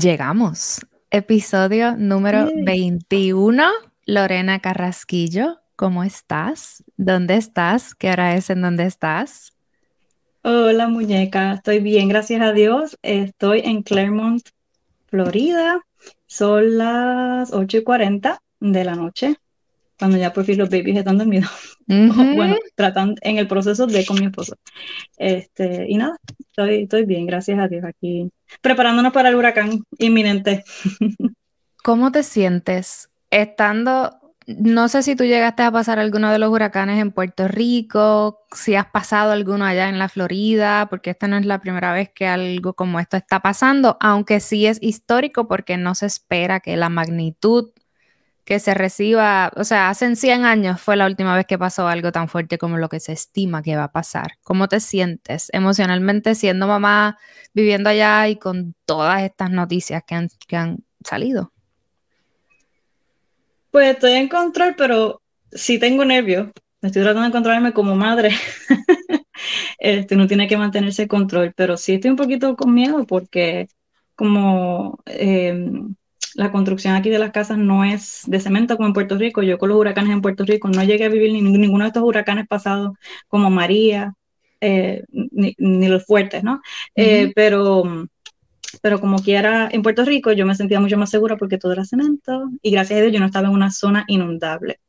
Llegamos. Episodio número 21. Lorena Carrasquillo, ¿cómo estás? ¿Dónde estás? ¿Qué hora es en dónde estás? Hola muñeca, estoy bien, gracias a Dios. Estoy en Claremont, Florida. Son las 8 y 40 de la noche, cuando ya por fin los babies están dormidos. bueno, tratan en el proceso de con mi esposo. Este, y nada, estoy, estoy bien, gracias a Dios, aquí preparándonos para el huracán inminente. ¿Cómo te sientes estando no sé si tú llegaste a pasar alguno de los huracanes en Puerto Rico, si has pasado alguno allá en la Florida, porque esta no es la primera vez que algo como esto está pasando, aunque sí es histórico porque no se espera que la magnitud que se reciba, o sea, hace 100 años fue la última vez que pasó algo tan fuerte como lo que se estima que va a pasar. ¿Cómo te sientes emocionalmente siendo mamá, viviendo allá y con todas estas noticias que han, que han salido? Pues estoy en control, pero sí tengo nervios. Estoy tratando de controlarme como madre. este, no tiene que mantenerse control, pero sí estoy un poquito con miedo porque como em, la construcción aquí de las casas no es de cemento como en Puerto Rico, yo con los huracanes en Puerto Rico no llegué a vivir ni, ninguno de estos huracanes pasados como María, eh, ni, los fuertes, ¿no? Eh, pero pero como quiera, en Puerto Rico yo me sentía mucho más segura porque todo era cemento y gracias a Dios yo no estaba en una zona inundable.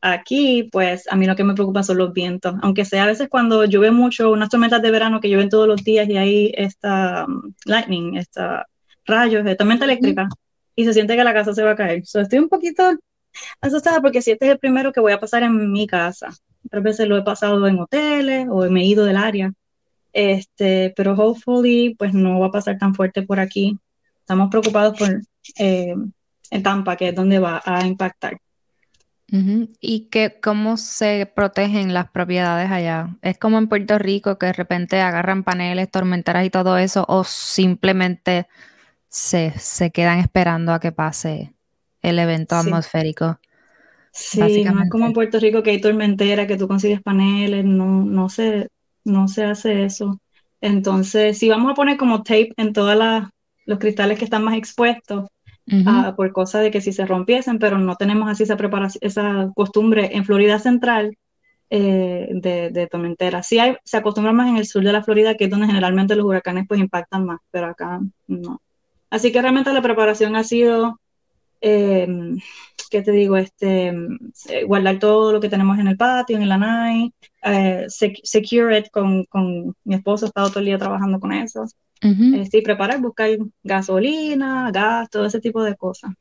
Aquí, pues a mí lo que me preocupa son los vientos, aunque sea a veces cuando llueve mucho, unas tormentas de verano que llueven todos los días y hay esta um, lightning, esta rayos, esta tormenta eléctrica y se siente que la casa se va a caer. So, estoy un poquito asustada porque si este es el primero que voy a pasar en mi casa, otras veces lo he pasado en hoteles o me he ido del área este, pero hopefully pues no va a pasar tan fuerte por aquí. Estamos preocupados por eh, en Tampa, que es donde va a impactar. ¿Y que, cómo se protegen las propiedades allá? ¿Es como en Puerto Rico que de repente agarran paneles, tormenteras y todo eso o simplemente se, quedan esperando a que pase el evento atmosférico? Sí, no es como en Puerto Rico que hay tormentera, que tú consigues paneles, no, no sé, no se hace eso. Entonces, si vamos a poner como tape en todos los cristales que están más expuestos, ah, por cosa de que si se rompiesen, pero no tenemos así esa preparación, esa costumbre en Florida Central eh, de, de, tormentera. Sí hay, se acostumbra más en el sur de la Florida, que es donde generalmente los huracanes pues impactan más, pero acá no. Así que realmente la preparación ha sido eh, ¿qué te digo? Este, eh, guardar todo lo que tenemos en el patio, en el anay, eh, secure it con, con, mi esposo, he estado todo el día trabajando con eso. Uh sí, preparar, buscar gasolina, gas, todo ese tipo de cosas.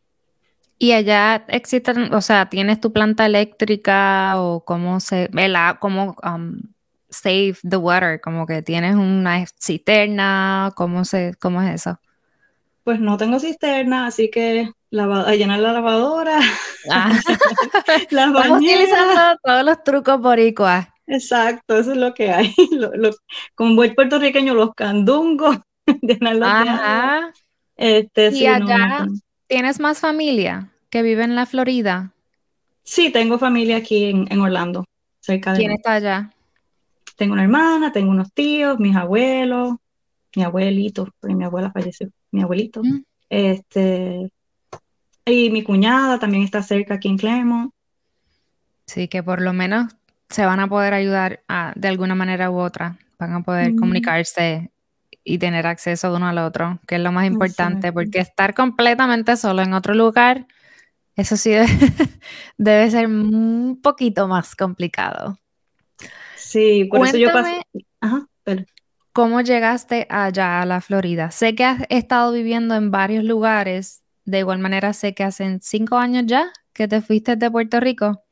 ¿Y allá existen, o sea, tienes tu planta eléctrica o cómo se, la, cómo um, save the water, como que tienes una cisterna, cómo se, cómo es eso? Pues no tengo cisterna, así que a llenar la lavadora. Ah. Estamos utilizando todos los trucos boricuas. Exacto, eso es lo que hay. como buen puertorriqueño, los candungos, Ajá. Este, ¿Y allá tienes más familia que vive en la Florida? Sí, tengo familia aquí en, Orlando, cerca de ¿Quién está allá? Tengo una hermana, tengo unos tíos, mis abuelos, mi abuelito, porque mi abuela falleció, mi abuelito. Mm. Este, y mi cuñada también está cerca aquí en Clermont. Sí, que por lo menos se van a poder ayudar de alguna manera u otra. Van a poder comunicarse y tener acceso uno al otro, que es lo más importante, porque estar completamente solo en otro lugar, eso sí debe, ser un poquito más complicado. Sí, por eso yo pasé. Ajá, ¿Cómo llegaste allá a la Florida? Sé que has estado viviendo en varios lugares de igual manera, sé que hacen cinco años ya que te fuiste de Puerto Rico.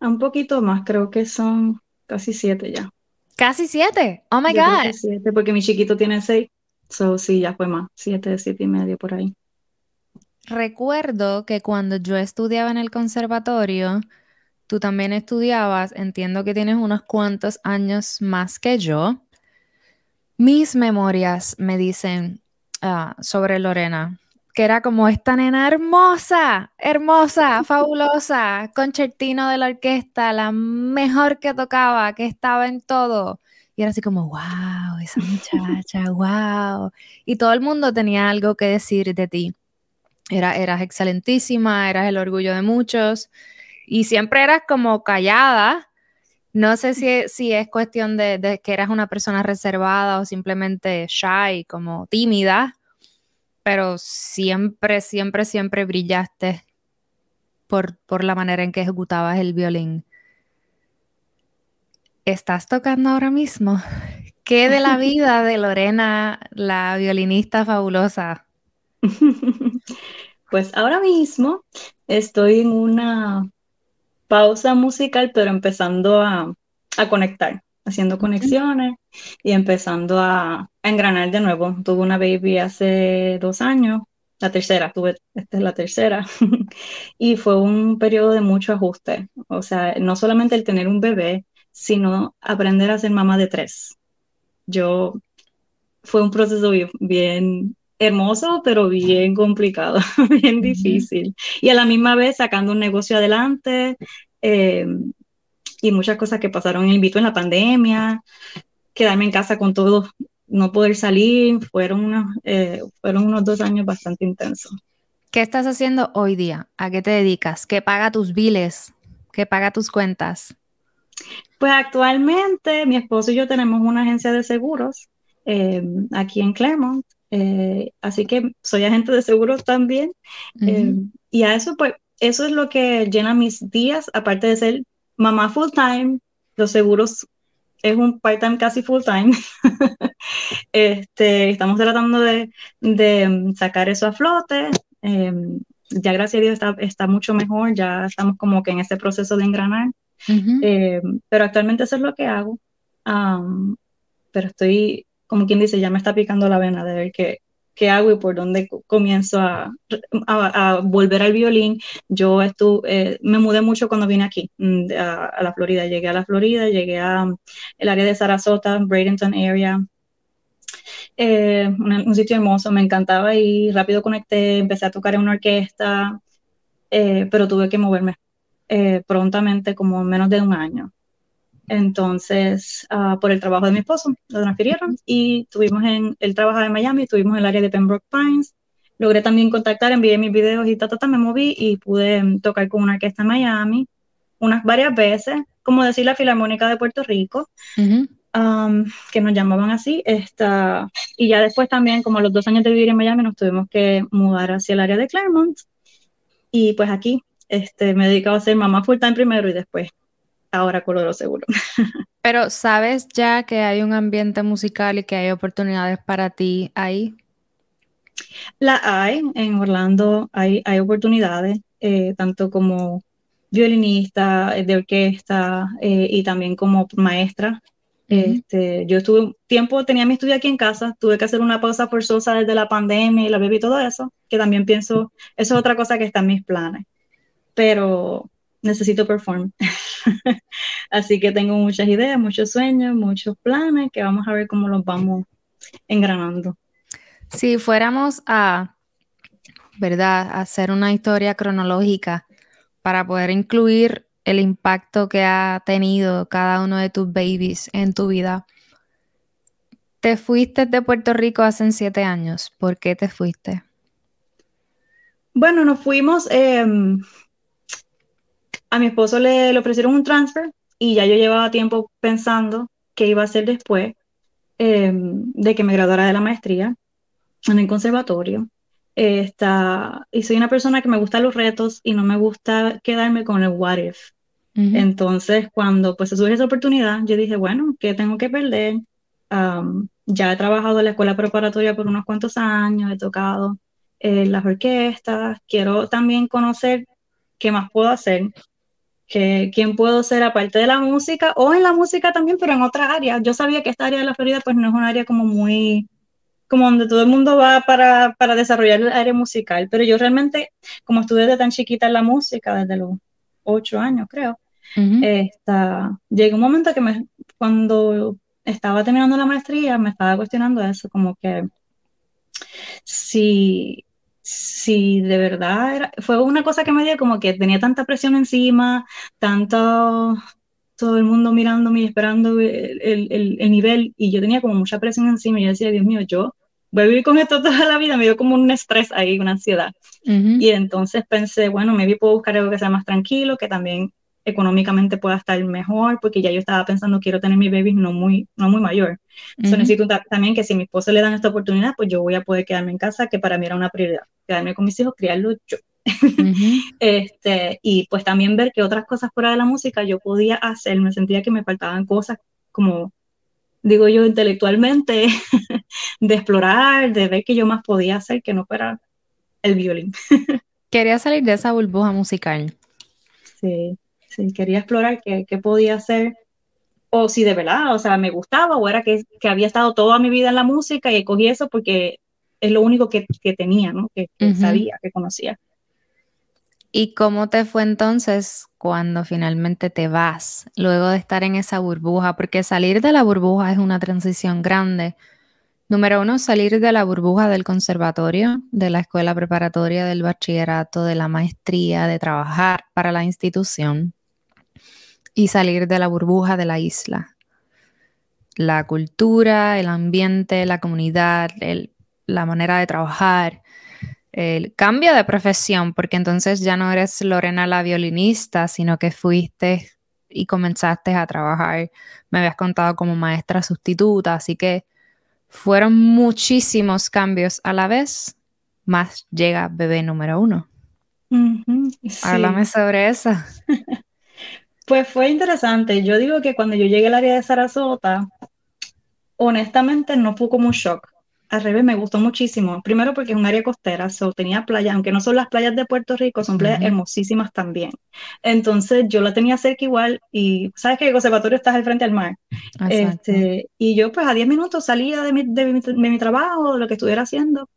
Un poquito más, creo que son casi siete ya. ¿Casi siete? Oh my God. Siete, porque mi chiquito tiene seis. So, sí, ya fue más. Siete, siete y medio por ahí. Recuerdo que cuando yo estudiaba en el conservatorio, tú también estudiabas, entiendo que tienes unos cuantos años más que yo. Mis memorias me dicen ah, sobre Lorena que era como esta nena hermosa, hermosa, fabulosa, concertino de la orquesta, la mejor que tocaba, que estaba en todo. Y era así como, wow, esa muchacha, wow. Y todo el mundo tenía algo que decir de ti. Era, eras excelentísima, eras el orgullo de muchos. Y siempre eras como callada. No sé si, si es cuestión de, de que eras una persona reservada o simplemente shy, como tímida pero siempre, siempre, siempre brillaste por, por la manera en que ejecutabas el violín. ¿Estás tocando ahora mismo? ¿Qué de la vida de Lorena, la violinista fabulosa? Pues ahora mismo estoy en una pausa musical, pero empezando a, a conectar haciendo conexiones y empezando a, engranar de nuevo. Tuve una baby hace dos años, la tercera, tuve, esta es la tercera, y fue un periodo de mucho ajuste. O sea, no solamente el tener un bebé, sino aprender a ser mamá de tres. Yo, fue un proceso bien, hermoso, pero bien complicado, bien difícil. Y a la misma vez sacando un negocio adelante, eh, y muchas cosas que pasaron en en la pandemia, quedarme en casa con todo, no poder salir, fueron unos, eh, fueron unos dos años bastante intensos. ¿Qué estás haciendo hoy día? ¿A qué te dedicas? ¿Qué paga tus biles? ¿Qué paga tus cuentas? Pues actualmente mi esposo y yo tenemos una agencia de seguros eh, aquí en Claremont, eh, así que soy agente de seguros también. y a eso, pues, eso es lo que llena mis días, aparte de ser mamá full time, los seguros es un part-time casi full time. este, estamos tratando de, sacar eso a flote. Em, ya gracias a Dios está, está, mucho mejor, ya estamos como que en ese proceso de engranar. Em, pero actualmente eso es lo que hago. pero estoy, como quien dice, ya me está picando la vena de ver que qué hago y por dónde comienzo a, volver al violín. Yo estuve, eh, me mudé mucho cuando vine aquí, mm, a, la Florida. Llegué a la Florida, llegué a mm, el área de Sarasota, Bradenton area. Eh, un, sitio hermoso, me encantaba y rápido conecté, empecé a tocar en una orquesta, eh, pero tuve que moverme prontamente, como menos de un año. Entonces, ah, por el trabajo de mi esposo, lo transfirieron y tuvimos en, él trabajaba en Miami, estuvimos en el área de Pembroke Pines. Logré también contactar, envié mis videos y ta, ta, me moví y pude mm, tocar con una orquesta en Miami unas varias veces, como decir la Filarmónica de Puerto Rico, que nos llamaban así. Esta, y ya después también, como a los dos años de vivir en Miami, nos tuvimos que mudar hacia el área de Claremont. Y pues aquí este, me he dedicado a ser mamá full time primero y después ahora Coloro Seguro. Pero ¿sabes ya que hay un ambiente musical y que hay oportunidades para ti ahí? La hay, en Orlando hay, hay oportunidades, eh, tanto como violinista, eh, de orquesta eh, y también como maestra. este, yo estuve un tiempo, tenía mi estudio aquí en casa, tuve que hacer una pausa forzosa desde la pandemia y la bebé y todo eso, que también pienso, eso es otra cosa que está en mis planes. Pero necesito perform. Así que tengo muchas ideas, muchos sueños, muchos planes que vamos a ver cómo los vamos engranando. Si fuéramos a, ¿verdad?, hacer una historia cronológica para poder incluir el impacto que ha tenido cada uno de tus babies en tu vida. Te fuiste de Puerto Rico hace siete años. ¿Por qué te fuiste? Bueno, nos fuimos. Em, a mi esposo le, ofrecieron un transfer y ya yo llevaba tiempo pensando qué iba a hacer después em, de que me graduara de la maestría en el conservatorio. y soy una persona que me gusta los retos y no me gusta quedarme con el what if. Entonces, cuando pues se surge esa oportunidad, yo dije, bueno, ¿qué tengo que perder? ya he trabajado en la escuela preparatoria por unos cuantos años, he tocado en las orquestas, quiero también conocer qué más puedo hacer que quién puedo ser aparte de la música o en la música también, pero en otras áreas. Yo sabía que esta área de la Florida pues no es un área como muy, como donde todo el mundo va para, para desarrollar el área musical, pero yo realmente, como estuve desde tan chiquita en la música, desde los ocho años creo, esta, llegué un momento que me, cuando estaba terminando la maestría me estaba cuestionando eso, como que si si de verdad era, fue una cosa que me dio como que tenía tanta presión encima, tanto, todo el mundo mirándome y esperando el, el, nivel, y yo tenía como mucha presión encima, y yo decía, Dios mío, yo voy a vivir con esto toda la vida, me dio como un estrés ahí, una ansiedad. Y entonces pensé, bueno, me puedo buscar algo que sea más tranquilo, que también económicamente pueda estar mejor, porque ya yo estaba pensando, quiero tener mi baby no muy, no muy mayor. Entonces necesito también que si a mi esposo le dan esta oportunidad, pues yo voy a poder quedarme en casa, que para mí era una prioridad, quedarme con mis hijos, criarlos yo. este, y pues también ver que otras cosas fuera de la música yo podía hacer, me sentía que me faltaban cosas como, digo yo, intelectualmente, de explorar, de ver que yo más podía hacer que no fuera el violín. Quería salir de esa burbuja musical. Sí si quería explorar qué, podía hacer, o si de verdad, o sea, me gustaba, o era que, había estado toda mi vida en la música y cogí eso porque es lo único que, tenía, ¿no? Que, sabía, que conocía. ¿Y cómo te fue entonces cuando finalmente te vas, luego de estar en esa burbuja? Porque salir de la burbuja es una transición grande. Número uno, salir de la burbuja del conservatorio, de la escuela preparatoria, del bachillerato, de la maestría, de trabajar para la institución y salir de la burbuja de la isla. La cultura, el ambiente, la comunidad, la manera de trabajar, el cambio de profesión, porque entonces ya no eres Lorena la violinista, sino que fuiste y comenzaste a trabajar, me habías contado como maestra sustituta, así que fueron muchísimos cambios a la vez, más llega bebé número uno. Háblame sobre eso. Pues fue interesante. Yo digo que cuando yo llegué al área de Sarasota, honestamente no fue como un shock. Al revés, me gustó muchísimo. Primero porque es un área costera, so, tenía playa, aunque no son las playas de Puerto Rico, son playas hermosísimas también. Entonces yo la tenía cerca igual y sabes que el conservatorio está al frente al mar. Este, y yo pues a 10 minutos salía de mi, de, mi, de mi trabajo, de lo que estuviera haciendo,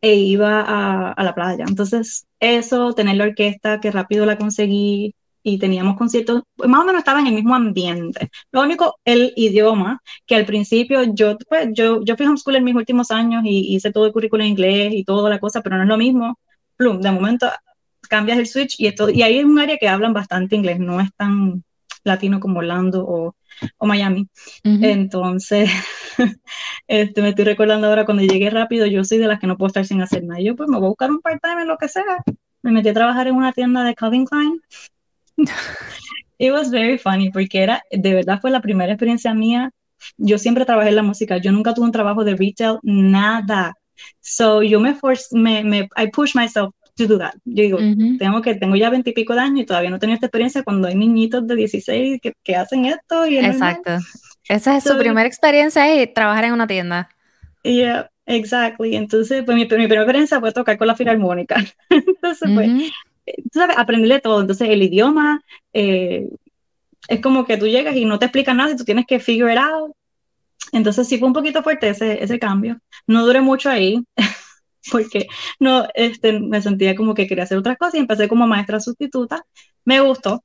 e iba a, a, la playa. Entonces, eso, tener la orquesta, que rápido la conseguí, y teníamos conciertos, más o menos estaba en el mismo ambiente. Lo único, el idioma, que al principio yo, pues, yo, yo fui homeschool en mis últimos años y hice todo el currículo en inglés y toda la cosa, pero no es lo mismo. Plum, de momento cambias el switch y, esto, y ahí es un área que hablan bastante inglés, no es tan latino como Orlando o, o Miami. Entonces, este, me estoy recordando ahora cuando llegué rápido, yo soy de las que no puedo estar sin hacer nada. Yo pues me voy a buscar un part-time en lo que sea. Me metí a trabajar en una tienda de Calvin Klein It was very funny porque era, de verdad fue la primera experiencia mía. Yo siempre trabajé en la música, yo nunca tuve un trabajo de retail, nada. So yo me force, me, me, I push myself to do that. Yo digo, tengo que, tengo ya veintipico de años y todavía no tengo esta experiencia cuando hay niñitos de 16 que, que hacen esto. Y Exacto. Esa es su primera experiencia y trabajar en una tienda. Yeah, exactly. Entonces, pues mi, mi primera experiencia fue tocar con la filarmónica. Entonces, pues, tú sabes, aprenderle todo. Entonces, el idioma eh, es como que tú llegas y no te explican nada y tú tienes que figure it out. Entonces, sí fue un poquito fuerte ese, ese cambio. No duré mucho ahí. porque no, este, me sentía como que quería hacer otras cosas y empecé como maestra sustituta. Me gustó,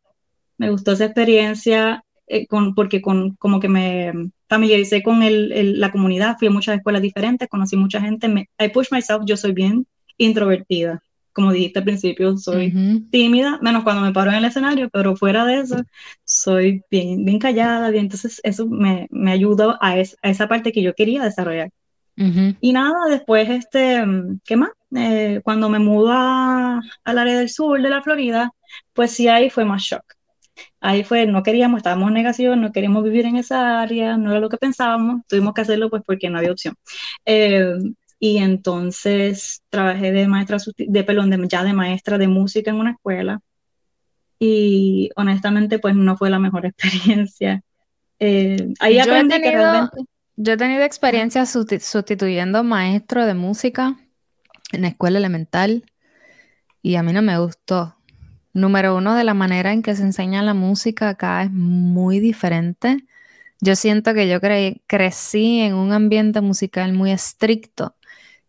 me gustó esa experiencia eh, con, porque con, como que me familiaricé con el, la comunidad, fui a muchas escuelas diferentes, conocí mucha gente, me, I push myself, yo soy bien introvertida como dijiste al principio, soy tímida, menos cuando me paro en el escenario, pero fuera de eso, soy bien, bien callada, bien, entonces eso me, me ayudó a, esa parte que yo quería desarrollar. Y nada, después, este, ¿qué más? Eh, cuando me mudo al área del sur de la Florida, pues sí, ahí fue más shock. Ahí fue, no queríamos, estábamos en negación, no queríamos vivir en esa área, no era lo que pensábamos, tuvimos que hacerlo pues porque no había opción. Eh, y entonces trabajé de maestra, de, perdón, de, ya de maestra de música en una escuela y honestamente pues no fue la mejor experiencia. Eh, ahí yo aprendí que realmente... Yo he tenido experiencia sustituyendo maestro de música en la escuela elemental y a mí no me gustó. Número uno, de la manera en que se enseña la música acá es muy diferente. Yo siento que yo crecí en un ambiente musical muy estricto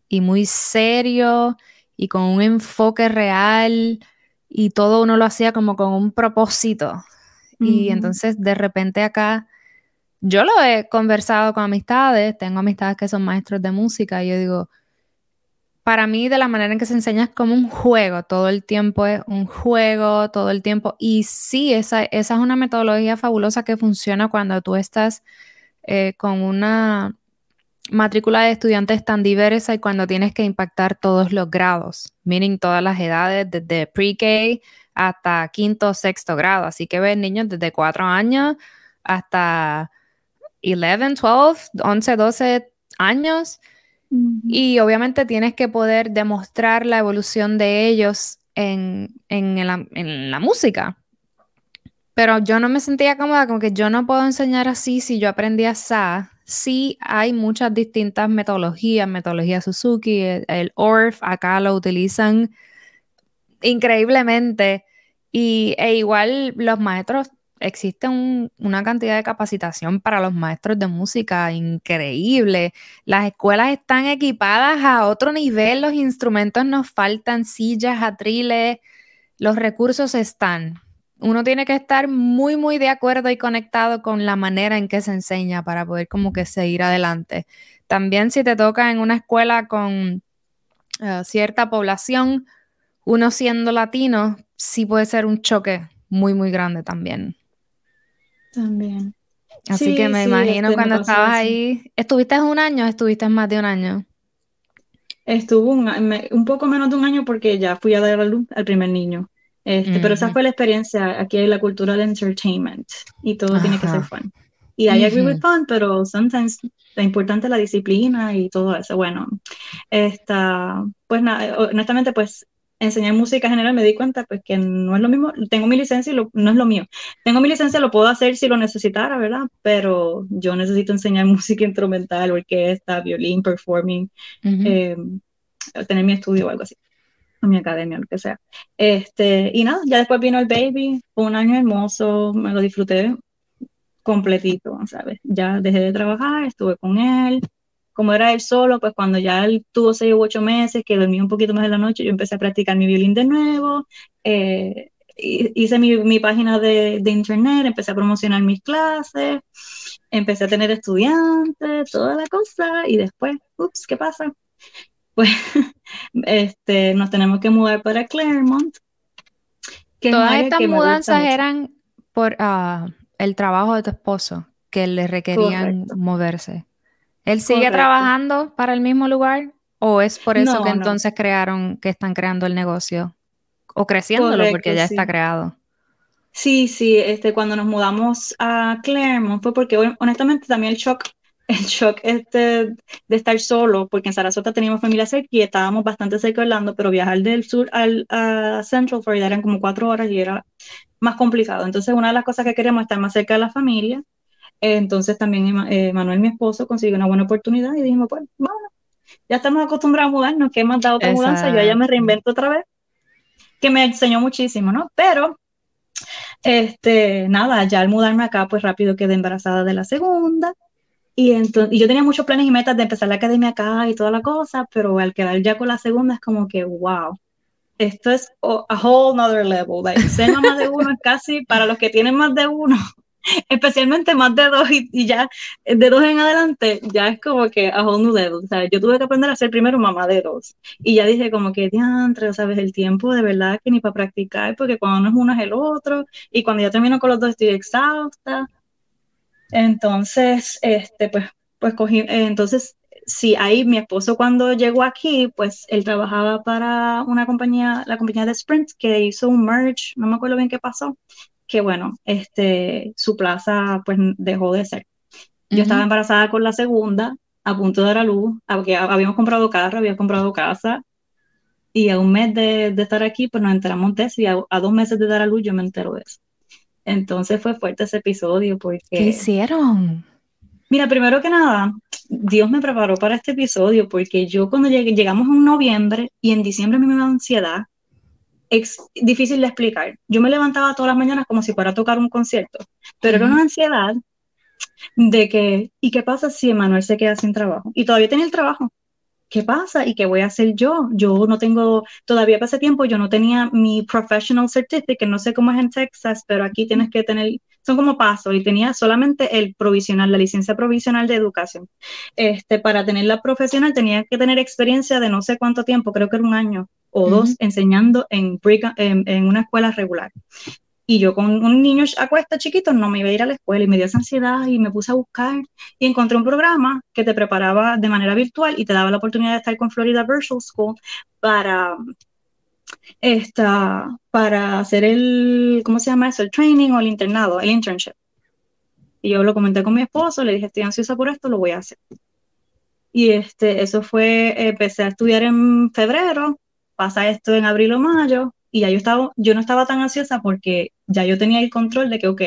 y muy serio y con un enfoque real y todo uno lo hacía como con un propósito. Y entonces de repente acá, yo lo he conversado con amistades, tengo amistades que son maestros de música y yo digo, para mí de la manera en que se enseña es como un juego, todo el tiempo es un juego, todo el tiempo. Y sí, esa, esa es una metodología fabulosa que funciona cuando tú estás eh, con una matrícula de estudiantes tan diversa y cuando tienes que impactar todos los grados, meaning todas las edades, desde pre-K hasta quinto o sexto grado. Así que ves niños desde cuatro años hasta 11, 12, 11, 12 años. Y obviamente tienes que poder demostrar la evolución de ellos en, la música. Pero yo no me sentía cómoda, como que yo no puedo enseñar así si yo aprendí a SA. Sí hay muchas distintas metodologías, metodología Suzuki, el, el ORF, acá lo utilizan increíblemente. Y, e igual los maestros existe una cantidad de capacitación para los maestros de música increíble. Las escuelas están equipadas a otro nivel, los instrumentos nos faltan, sillas, atriles, los recursos están. Uno tiene que estar muy, muy de acuerdo y conectado con la manera en que se enseña para poder como que seguir adelante. También si te toca en una escuela con eh, cierta población, uno siendo latino, sí puede ser un choque muy, muy grande también. También. Así que me imagino este, cuando estabas ahí, ¿estuviste un año o estuviste más de un año? Estuvo un, poco menos de un año porque ya fui a dar la luz al primer niño. Este, Pero esa fue la experiencia. Aquí hay la cultura de entertainment y todo tiene que ser fun. Y I agree with fun, pero sometimes la importante es la disciplina y todo eso. Bueno, esta, pues nada, honestamente, pues enseñar música general me di cuenta pues que no es lo mismo, tengo mi licencia y no es lo mío. Tengo mi licencia, lo puedo hacer si lo necesitara, ¿verdad? Pero yo necesito enseñar música instrumental, orquesta, violín, performing, eh, tener mi estudio o algo así, mi academia, lo que sea. Este, y nada, ya después vino el baby, fue un año hermoso, me lo disfruté completito, ¿sabes? Ya dejé de trabajar, estuve con él, como era él solo, pues cuando ya él tuvo seis u ocho meses, que dormía un poquito más en la noche, yo empecé a practicar mi violín de nuevo, eh, hice mi, mi página de, de, internet, empecé a promocionar mis clases, empecé a tener estudiantes, toda la cosa, y después, ups, ¿qué pasa? Pues este, nos tenemos que mudar para Claremont. Todas estas mudanzas eran por uh, el trabajo de tu esposo, que le requerían moverse. ¿Él sigue trabajando para el mismo lugar? ¿O es por eso que entonces crearon, que están creando el negocio? ¿O creciéndolo porque ya está creado? Sí, sí, este, cuando nos mudamos a Claremont fue porque honestamente también el shock, el shock este de estar solo, porque en Sarasota teníamos familia cerca y estábamos bastante cerca de Orlando, pero viajar del sur al, a Central Florida eran como cuatro horas y era más complicado. Entonces una de las cosas que queríamos es estar más cerca de la familia entonces también eh, Manuel, mi esposo, consiguió una buena oportunidad y dijimos, pues, bueno, ya estamos acostumbrados a mudarnos, que hemos dado otra mudanza, yo ya me reinvento otra vez, que me enseñó muchísimo, ¿no? Pero, este, nada, ya al mudarme acá, pues rápido quedé embarazada de la segunda. Y, entonces, y yo tenía muchos planes y metas de empezar la academia acá y toda la cosa, pero al quedar ya con la segunda es como que, wow, esto es a whole nother level. Like, ser mamá de uno es casi, para los que tienen más de uno, especialmente más de dos y, ya de dos en adelante, ya es como que a whole new level. Sea, yo tuve que aprender a ser primero mamá de dos. Y ya dije como que, diantre, sabes, el tiempo de verdad que ni para practicar, porque cuando no es uno es el otro, y cuando ya termino con los dos estoy exhausta. Entonces, este, pues, pues cogí, eh, entonces, sí, ahí mi esposo cuando llegó aquí, pues él trabajaba para una compañía, la compañía de Sprint, que hizo un merge, no me acuerdo bien qué pasó, que bueno, este, su plaza pues dejó de ser. Yo estaba embarazada con la segunda, a punto de dar a luz, porque habíamos comprado carro, había comprado casa, y a un mes de, estar aquí, pues nos enteramos de eso, y a, dos meses de dar a luz yo me entero de eso. Entonces fue fuerte ese episodio porque... ¿Qué hicieron? Mira, primero que nada, Dios me preparó para este episodio porque yo cuando llegamos en noviembre y en diciembre a mí me da ansiedad es difícil de explicar. Yo me levantaba todas las mañanas como si fuera a tocar un concierto, pero era una ansiedad de que, ¿y qué pasa si Emanuel se queda sin trabajo? Y todavía tenía el trabajo. ¿Qué pasa? ¿Y qué voy a hacer yo? Yo no tengo, todavía ese tiempo yo no tenía mi professional certificate, no sé cómo es en Texas, pero aquí tienes que tener, son como pasos, y tenía solamente el provisional, la licencia provisional de educación. Este, para tener la profesional tenía que tener experiencia de no sé cuánto tiempo, creo que era un año o dos, enseñando en, en, una escuela regular. Y yo con un niño a cuesta chiquito no me iba a ir a la escuela y me dio esa ansiedad y me puse a buscar y encontré un programa que te preparaba de manera virtual y te daba la oportunidad de estar con Florida Virtual School para, esta, para hacer el, ¿cómo se llama eso? El training o el internado, el internship. Y yo lo comenté con mi esposo, le dije, estoy ansiosa por esto, lo voy a hacer. Y este, eso fue, empecé a estudiar en febrero, pasa esto en abril o mayo, y ya yo estaba, yo no estaba tan ansiosa porque ya yo tenía el control de que, ok,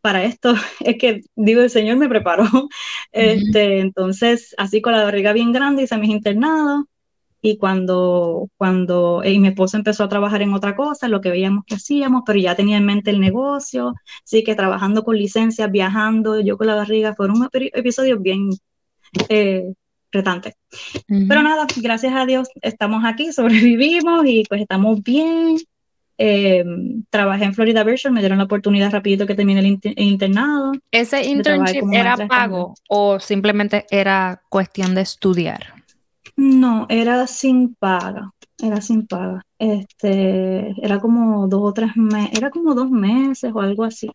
para esto es que, digo, el Señor me preparó. este, entonces, así con la barriga bien grande, hice mis internados. Y cuando, cuando y mi esposo empezó a trabajar en otra cosa, lo que veíamos que hacíamos, pero ya tenía en mente el negocio, sí que trabajando con licencias, viajando, yo con la barriga, fueron episodios bien eh, retante. Pero nada, gracias a Dios estamos aquí, sobrevivimos y pues estamos bien. Eh, trabajé en Florida Virtual, me dieron la oportunidad rapidito que terminé el, internado. ¿Ese internship era pago o simplemente era cuestión de estudiar? No, era sin paga, era sin paga. Este, era como dos o tres meses, era como dos meses o algo así.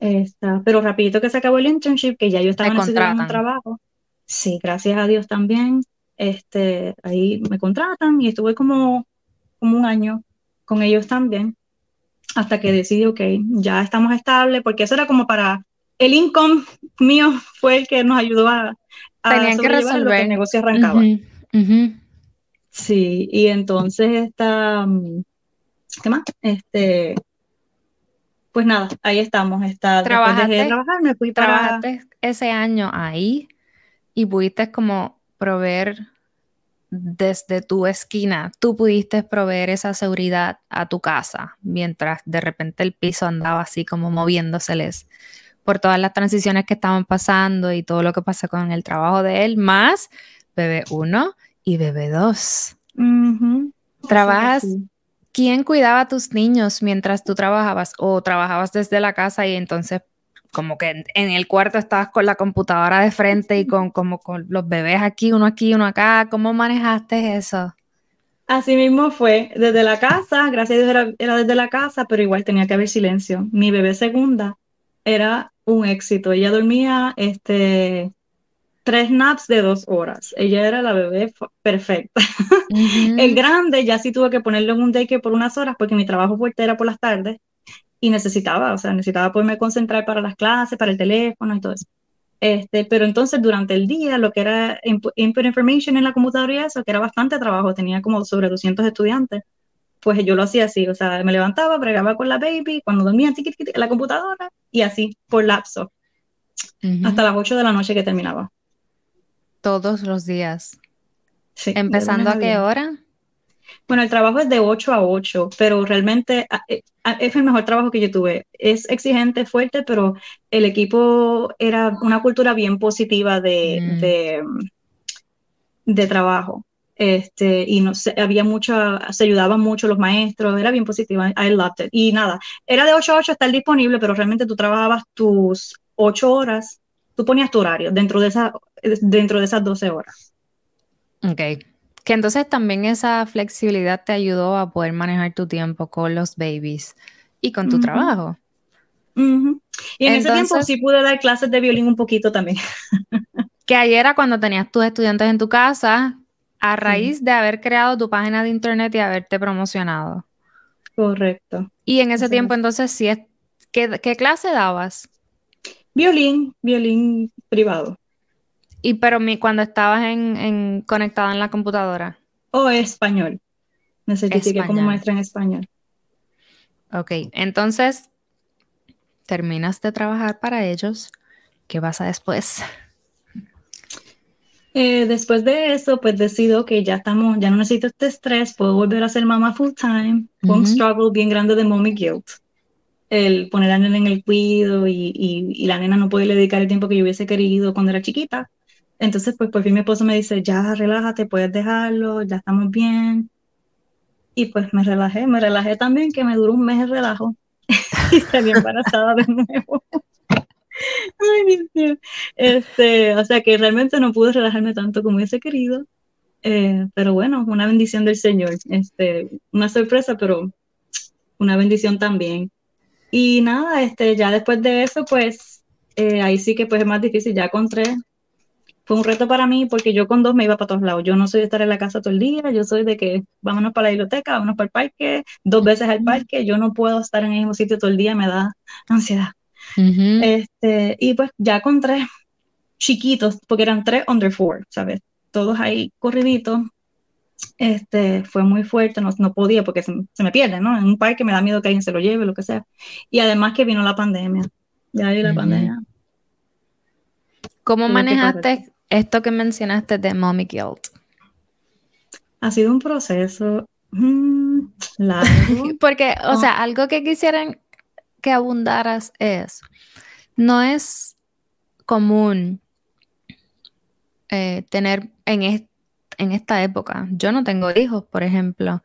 Esta, pero rapidito que se acabó el internship, que ya yo estaba necesitando un trabajo. Sí, gracias a Dios también. Este, ahí me contratan y estuve como, como un año con ellos también, hasta que decidí, ok, ya estamos estables, porque eso era como para, el income mío fue el que nos ayudó a, a que resolver el negocio arrancaba. Sí, y entonces esta, ¿qué más? Este, pues nada, ahí estamos. Está, después de trabajar, me fui para... ese año ahí y pudiste como proveer desde tu esquina, tú pudiste proveer esa seguridad a tu casa, mientras de repente el piso andaba así como moviéndoseles por todas las transiciones que estaban pasando y todo lo que pasa con el trabajo de él, más bebé 1 y bebé 2. ¿Trabajas? ¿Quién cuidaba a tus niños mientras tú trabajabas o trabajabas desde la casa y entonces como que en, el cuarto estabas con la computadora de frente y con como con los bebés aquí, uno aquí, uno acá. ¿Cómo manejaste eso? Así mismo fue, desde la casa, gracias a Dios era, desde la casa, pero igual tenía que haber silencio. Mi bebé segunda era un éxito. Ella dormía este, tres naps de dos horas. Ella era la bebé perfecta. El grande ya sí tuve que ponerle en un daycare por unas horas porque mi trabajo fuerte era por las tardes y necesitaba, o sea, necesitaba poderme concentrar para las clases, para el teléfono y todo eso. Este, pero entonces durante el día, lo que era input, information en la computadora y eso, que era bastante trabajo, tenía como sobre 200 estudiantes, pues yo lo hacía así, o sea, me levantaba, bregaba con la baby, cuando dormía, tiqui, tiqui, la computadora, y así, por lapso, hasta las 8 de la noche que terminaba. Todos los días. Sí. ¿Empezando a qué hora? Bueno, el trabajo es de 8 a 8, pero realmente eh, es el mejor trabajo que yo tuve. Es exigente, fuerte, pero el equipo era una cultura bien positiva de, mm. de, de, trabajo. Este, y no sé, había mucha, se ayudaban mucho los maestros, era bien positiva, I loved it. Y nada, era de 8 a 8 estar disponible, pero realmente tú trabajabas tus 8 horas, tú ponías tu horario dentro de, esa, dentro de esas 12 horas. Ok. Que entonces también esa flexibilidad te ayudó a poder manejar tu tiempo con los babies y con tu trabajo. Y en ese tiempo sí pude dar clases de violín un poquito también. que ayer era cuando tenías tus estudiantes en tu casa a raíz de haber creado tu página de internet y haberte promocionado. Correcto. Y en ese tiempo entonces sí, ¿qué, ¿qué clase dabas? Violín, violín privado. Y pero mi, cuando estabas en, en, conectada en la computadora. O español. Me certifiqué como maestra en español. Ok, entonces terminas de trabajar para ellos. ¿Qué pasa después? Eh, después de eso, pues decido que ya estamos, ya no necesito este estrés, puedo volver a ser mamá full time. Fue un struggle bien grande de mommy guilt. El poner a la nena en el cuido y, y, y la nena no poderle dedicar el tiempo que yo hubiese querido cuando era chiquita Entonces, pues por fin mi esposo me dice, ya relájate, puedes dejarlo, ya estamos bien. Y pues me relajé, me relajé también, que me duró un mes el relajo. y salí embarazada de nuevo. Ay, Dios mío. Este, o sea que realmente no pude relajarme tanto como hubiese querido. Eh, pero bueno, una bendición del Señor. Este, una sorpresa, pero una bendición también. Y nada, este, ya después de eso, pues eh, ahí sí que pues es más difícil, ya con tres. Fue un reto para mí porque yo con dos me iba para todos lados. Yo no soy de estar en la casa todo el día, yo soy de que vámonos para la biblioteca, vámonos para el parque, dos veces al parque. Yo no puedo estar en el mismo sitio todo el día, me da ansiedad. este, y pues ya con tres chiquitos, porque eran tres under four, ¿sabes? Todos ahí corriditos, este, fue muy fuerte, no, no podía porque se, me pierde, ¿no? En un parque me da miedo que alguien se lo lleve, lo que sea. Y además que vino la pandemia, ya ahí la pandemia. ¿Cómo manejaste esto que mencionaste de mommy guilt? Ha sido un proceso mm, largo. porque, o sea, ah. algo que quisieran que abundaras es, no es común eh, tener en, este en esta época. Yo no tengo hijos, por ejemplo.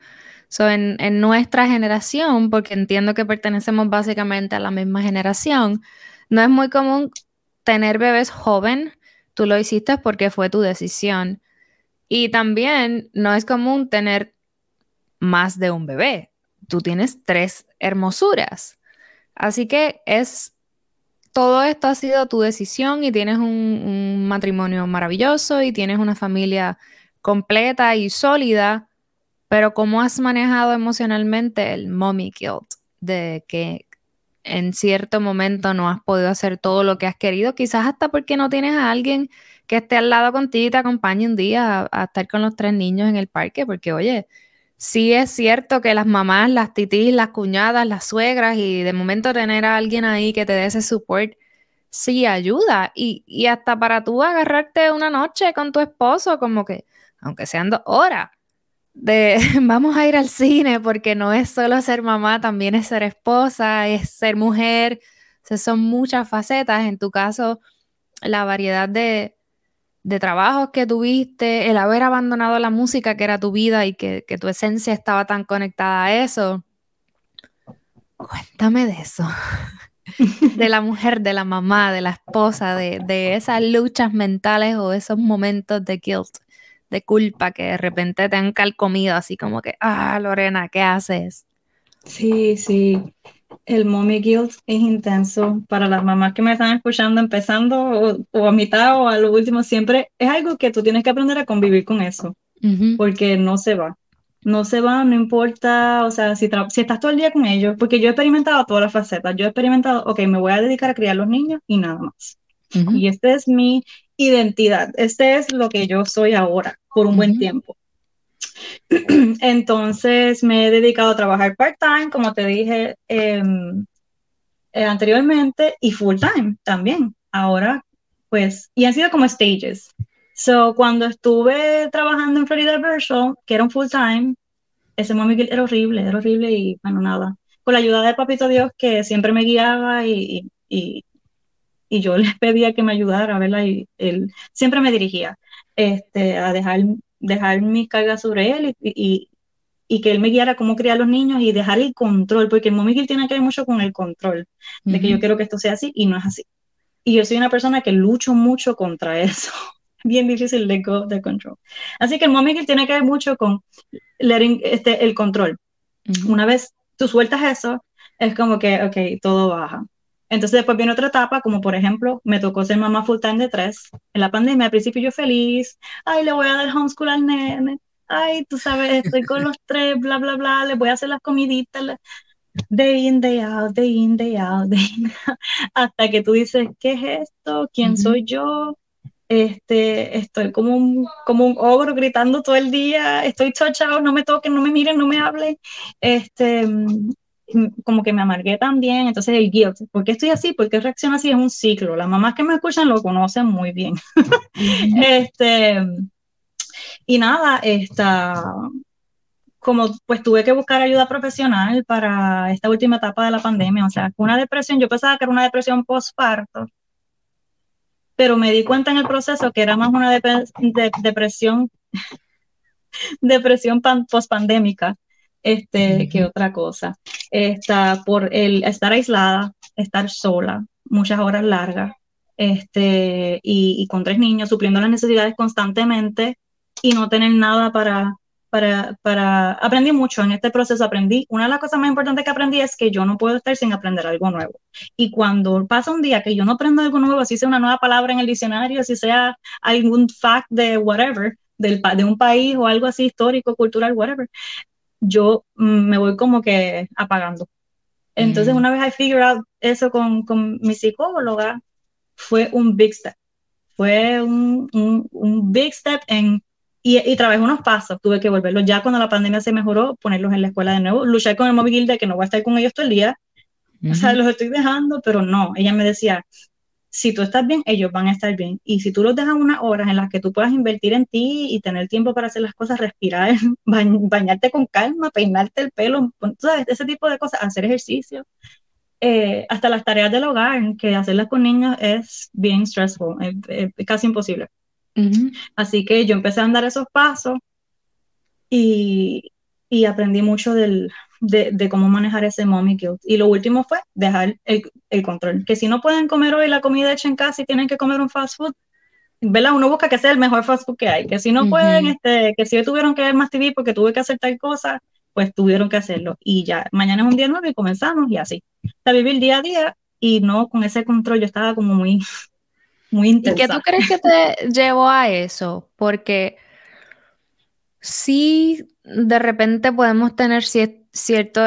So, en, nuestra generación, porque entiendo que pertenecemos básicamente a la misma generación, no es muy común tener bebés joven. Tú lo hiciste porque fue tu decisión. Y también no es común tener más de un bebé. Tú tienes tres hermosuras. Así que es todo esto ha sido tu decisión y tienes un, un matrimonio maravilloso y tienes una familia completa y sólida, pero ¿cómo has manejado emocionalmente el mommy guilt? De que en cierto momento no has podido hacer todo lo que has querido, quizás hasta porque no tienes a alguien que esté al lado contigo y te acompañe un día a, estar con los tres niños en el parque, porque oye, sí es cierto que las mamás, las titís, las cuñadas, las suegras y de momento tener a alguien ahí que te dé ese support, sí ayuda. Y, y hasta para tú agarrarte una noche con tu esposo, como que aunque sean dos horas, de vamos a ir al cine porque no es solo ser mamá, también es ser esposa, es ser mujer, son muchas facetas. En tu caso, la variedad de, de trabajos que tuviste, el haber abandonado la música que era tu vida y que, tu esencia estaba tan conectada a eso. Cuéntame de eso. de la mujer, de la mamá, de la esposa, de, de esas luchas mentales o esos momentos de guilt de culpa que de repente te han calcomido así como que, ah, Lorena, ¿qué haces? Sí, sí. El mommy guilt es intenso para las mamás que me están escuchando empezando o, a mitad o a lo último siempre. Es algo que tú tienes que aprender a convivir con eso porque no se va. No se va, no importa, o sea, si, si estás todo el día con ellos, porque yo he experimentado todas las facetas. Yo he experimentado, ok, me voy a dedicar a criar a los niños y nada más. Y este es mi identidad. Este es lo que yo soy ahora por un buen tiempo. Entonces me he dedicado a trabajar part-time, como te dije em, eh, anteriormente, y full-time también. Ahora, pues, y han sido como stages. So, cuando estuve trabajando en Florida Virtual, que era un full-time, ese momento era horrible, era horrible y bueno, nada. Con la ayuda de Papito Dios, que siempre me guiaba y, y, y yo les pedía que me ayudara, ¿verdad? Y él siempre me dirigía este, a dejar, dejar mi carga sobre él y, y, que él me guiara cómo criar a los niños y dejar el control, porque el mommy tiene que ver mucho con el control, de que yo quiero que esto sea así y no es así. Y yo soy una persona que lucho mucho contra eso. Bien difícil de go de control. Así que el mommy tiene que ver mucho con letting, este, el control. Una vez tú sueltas eso, es como que, ok, todo baja. Entonces después viene otra etapa, como por ejemplo, me tocó ser mamá full time de tres. En la pandemia, al principio yo feliz, ay, le voy a dar homeschool al nene, ay, tú sabes, estoy con los tres, bla, bla, bla, le voy a hacer las comiditas, day in, day out, day in, day out, day in, hasta que tú dices, ¿qué es esto? ¿Quién soy yo? Este, estoy como un, como un ogro gritando todo el día, estoy chochado, no me toquen, no me miren, no me hablen. Este, como que me amargué también, entonces el guilt, ¿por qué estoy así? ¿Por qué reacciono así? Es un ciclo, las mamás que me escuchan lo conocen muy bien. este, y nada, esta, como pues tuve que buscar ayuda profesional para esta última etapa de la pandemia, o sea, una depresión, yo pensaba que era una depresión postparto, pero me di cuenta en el proceso que era más una depresión, depresión pospandémica este, que otra cosa. Está por el estar aislada, estar sola, muchas horas largas, este, y, con tres niños, supliendo las necesidades constantemente y no tener nada para, para, para, aprendí mucho en este proceso, aprendí, una de las cosas más importantes que aprendí es que yo no puedo estar sin aprender algo nuevo. Y cuando pasa un día que yo no aprendo algo nuevo, si sea una nueva palabra en el diccionario, si sea algún fact de whatever, del, de un país o algo así histórico, cultural, whatever, yo mm, me voy como que apagando. Entonces, mm. una vez I figure out eso con, con mi psicóloga, fue un big step. Fue un, un, un big step en y, y, trabajé unos pasos, tuve que volverlos ya cuando la pandemia se mejoró, ponerlos en la escuela de nuevo, luchar con el móvil de que no voy a estar con ellos todo el día, o sea, los estoy dejando, pero no, ella me decía, si tú estás bien, ellos van a estar bien, y si tú los dejas unas horas en las que tú puedas invertir en ti y tener tiempo para hacer las cosas, respirar, bañarte con calma, peinarte el pelo, ¿sabes? ese tipo de cosas, hacer ejercicio, eh, hasta las tareas del hogar, que hacerlas con niños es bien stressful, es casi imposible. Así que yo empecé a andar esos pasos y, y aprendí mucho del, de, de, cómo manejar ese mommy guilt. Y lo último fue dejar el, el, control. Que si no pueden comer hoy la comida hecha en casa y tienen que comer un fast food, ¿verdad? Uno busca que sea el mejor fast food que hay. Que si no pueden, este, que si hoy tuvieron que ver más TV porque tuve que hacer tal cosa, pues tuvieron que hacerlo. Y ya, mañana es un día nuevo y comenzamos y así. O vivir día a día y no con ese control. Yo estaba como muy muy intensa. ¿Y qué tú crees que te llevó a eso? Porque sí, de repente podemos tener ciertos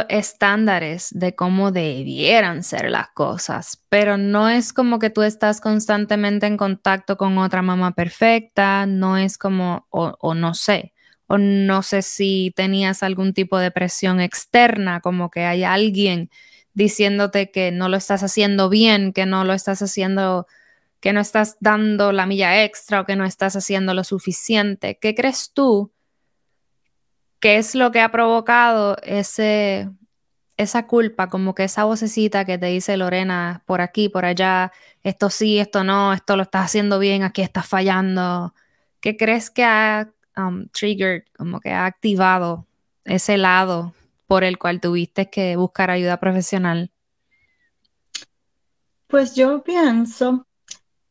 estándares de cómo debieran ser las cosas, pero no es como que tú estás constantemente en contacto con otra mamá perfecta, no es como, o, o no sé, o no sé si tenías algún tipo de presión externa, como que hay alguien diciéndote que no lo estás haciendo bien, que no lo estás haciendo que no estás dando la milla extra o que no estás haciendo lo suficiente. ¿Qué crees tú que es lo que ha provocado ese, esa culpa, como que esa vocecita que te dice Lorena por aquí, por allá, esto sí, esto no, esto lo estás haciendo bien, aquí estás fallando? ¿Qué crees que ha um, triggered, como que ha activado ese lado por el cual tuviste que buscar ayuda profesional? Pues yo pienso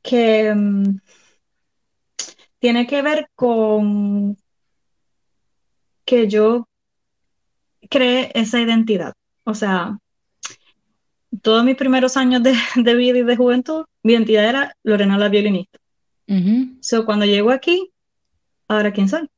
que mm, tiene que ver con que yo cree esa identidad. O sea, todos mis primeros años de, vida y de juventud, mi identidad era Lorena la violinista. So, cuando llego aquí, ahora quién soy?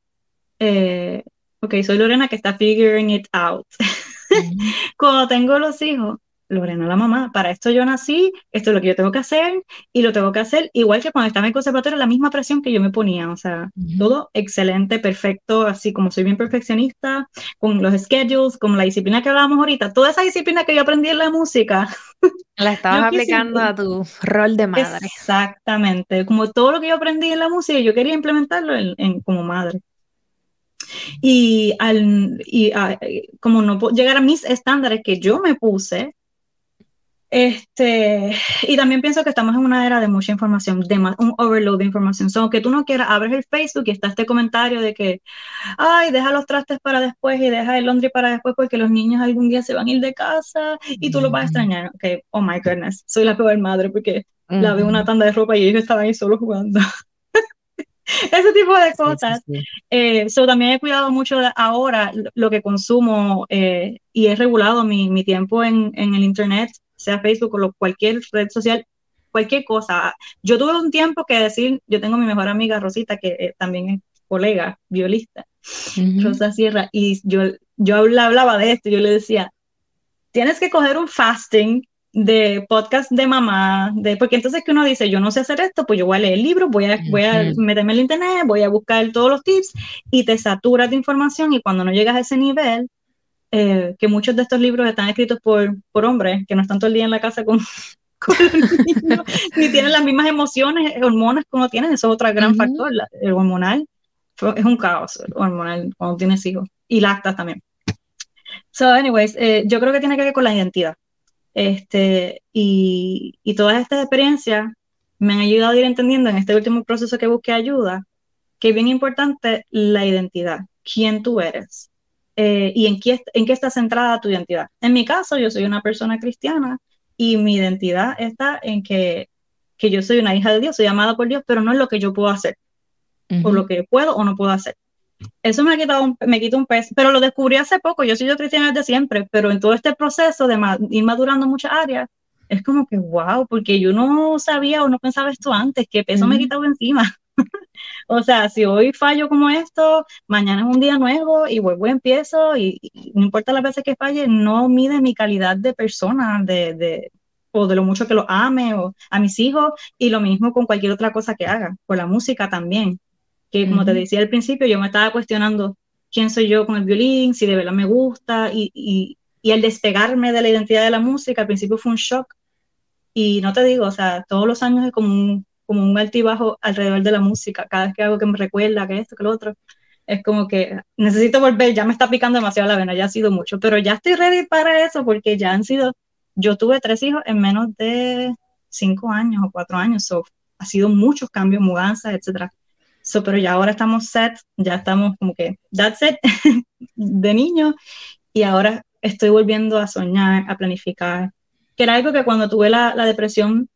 Eh, ok, soy Lorena que está figuring it out. cuando tengo los hijos, Lorena la mamá, para esto yo nací, esto es lo que yo tengo que hacer y lo tengo que hacer igual que cuando estaba en el conservatorio, la misma presión que yo me ponía, o sea, todo excelente, perfecto, así como soy bien perfeccionista, con los schedules, con la disciplina que hablábamos ahorita, toda esa disciplina que yo aprendí en la música. La estabas aplicando a tu rol de madre. Exactamente, como todo lo que yo aprendí en la música, yo quería implementarlo en, como madre. Y, al, y ah, como no llegar a mis estándares que yo me puse, este, y también pienso que estamos en una era de mucha información, de un overload de información. So, que tú no quieras, abres el Facebook y está este comentario de que, ay, deja los trastes para después y deja el laundry para después porque los niños algún día se van a ir de casa y tú lo vas a extrañar. Ok, oh my goodness, soy la peor madre porque la veo una tanda de ropa y ellos estaban ahí solo jugando. Ese tipo de cosas. Eh, también he cuidado mucho ahora lo que consumo eh, y he regulado mi, mi tiempo en, en el Internet sea Facebook o cualquier red social, cualquier cosa. Yo tuve un tiempo que decir, yo tengo mi mejor amiga Rosita, que eh, también es colega, violista, Rosa Sierra, y yo, yo hablaba de esto, yo le decía, tienes que coger un fasting de podcast de mamá, de, porque entonces que uno dice, yo no sé hacer esto, pues yo voy a leer libros, voy a, voy a meterme en el internet, voy a buscar todos los tips y te saturas de información y cuando no llegas a ese nivel, eh, que muchos de estos libros están escritos por, por hombres que no están todo el día en la casa con, con niños, ni tienen las mismas emociones, hormonas como tienen, eso es otro gran factor, el hormonal. Es un caos hormonal cuando tienes hijos y lactas también. So, anyways, eh, yo creo que tiene que ver con la identidad. Este, y, y todas estas experiencias me han ayudado a ir entendiendo en este último proceso que busqué ayuda, que es bien importante la identidad, quién tú eres eh, y en qué, en qué está centrada tu identidad. En mi caso, yo soy una persona cristiana y mi identidad está en que, que yo soy una hija de Dios, soy amada por Dios, pero no es lo que yo puedo hacer, o lo que puedo o no puedo hacer. Eso me ha quitado un, me quita un peso, pero lo descubrí hace poco, yo soy yo cristiana desde siempre, pero en todo este proceso de ir madurando muchas áreas, es como que wow, porque yo no sabía o no pensaba esto antes, que peso me he quitado encima. o sea, si hoy fallo como esto, mañana es un día nuevo y vuelvo y empiezo y, no importa las veces que falle, no mide mi calidad de persona, de, de, o de lo mucho que lo ame o a mis hijos y lo mismo con cualquier otra cosa que haga, con la música también, que como te decía al principio, yo me estaba cuestionando quién soy yo con el violín, si de verdad me gusta y, y, y al despegarme de la identidad de la música, al principio fue un shock. Y no te digo, o sea, todos los años es como un como un altibajo alrededor de la música. Cada vez que hago que me recuerda que esto, que lo otro, es como que necesito volver, ya me está picando demasiado la vena, ya ha sido mucho, pero ya estoy ready para eso porque ya han sido, yo tuve tres hijos en menos de cinco años o cuatro años, so, ha sido muchos cambios, mudanzas, etcétera. So, pero ya ahora estamos set, ya estamos como que, that's it, de niño, y ahora estoy volviendo a soñar, a planificar, que era algo que cuando tuve la, la depresión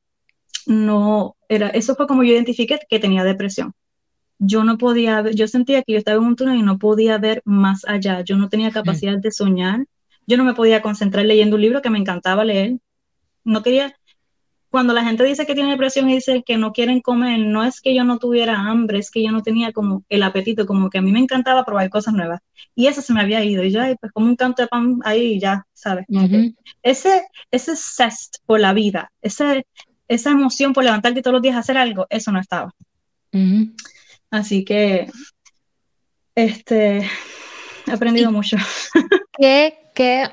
no era, eso fue como yo identifiqué que tenía depresión. Yo no podía yo sentía que yo estaba en un túnel y no podía ver más allá. Yo no tenía capacidad de soñar. Yo no me podía concentrar leyendo un libro que me encantaba leer. No quería, cuando la gente dice que tiene depresión y dice que no quieren comer, no es que yo no tuviera hambre, es que yo no tenía como el apetito, como que a mí me encantaba probar cosas nuevas. Y eso se me había ido. Y yo, pues como un canto de pan ahí ya, ¿sabes? Ese, ese zest por la vida, ese, esa emoción por levantarte todos los días a hacer algo, eso no estaba. Así que, este, he aprendido mucho. ¿Qué, qué,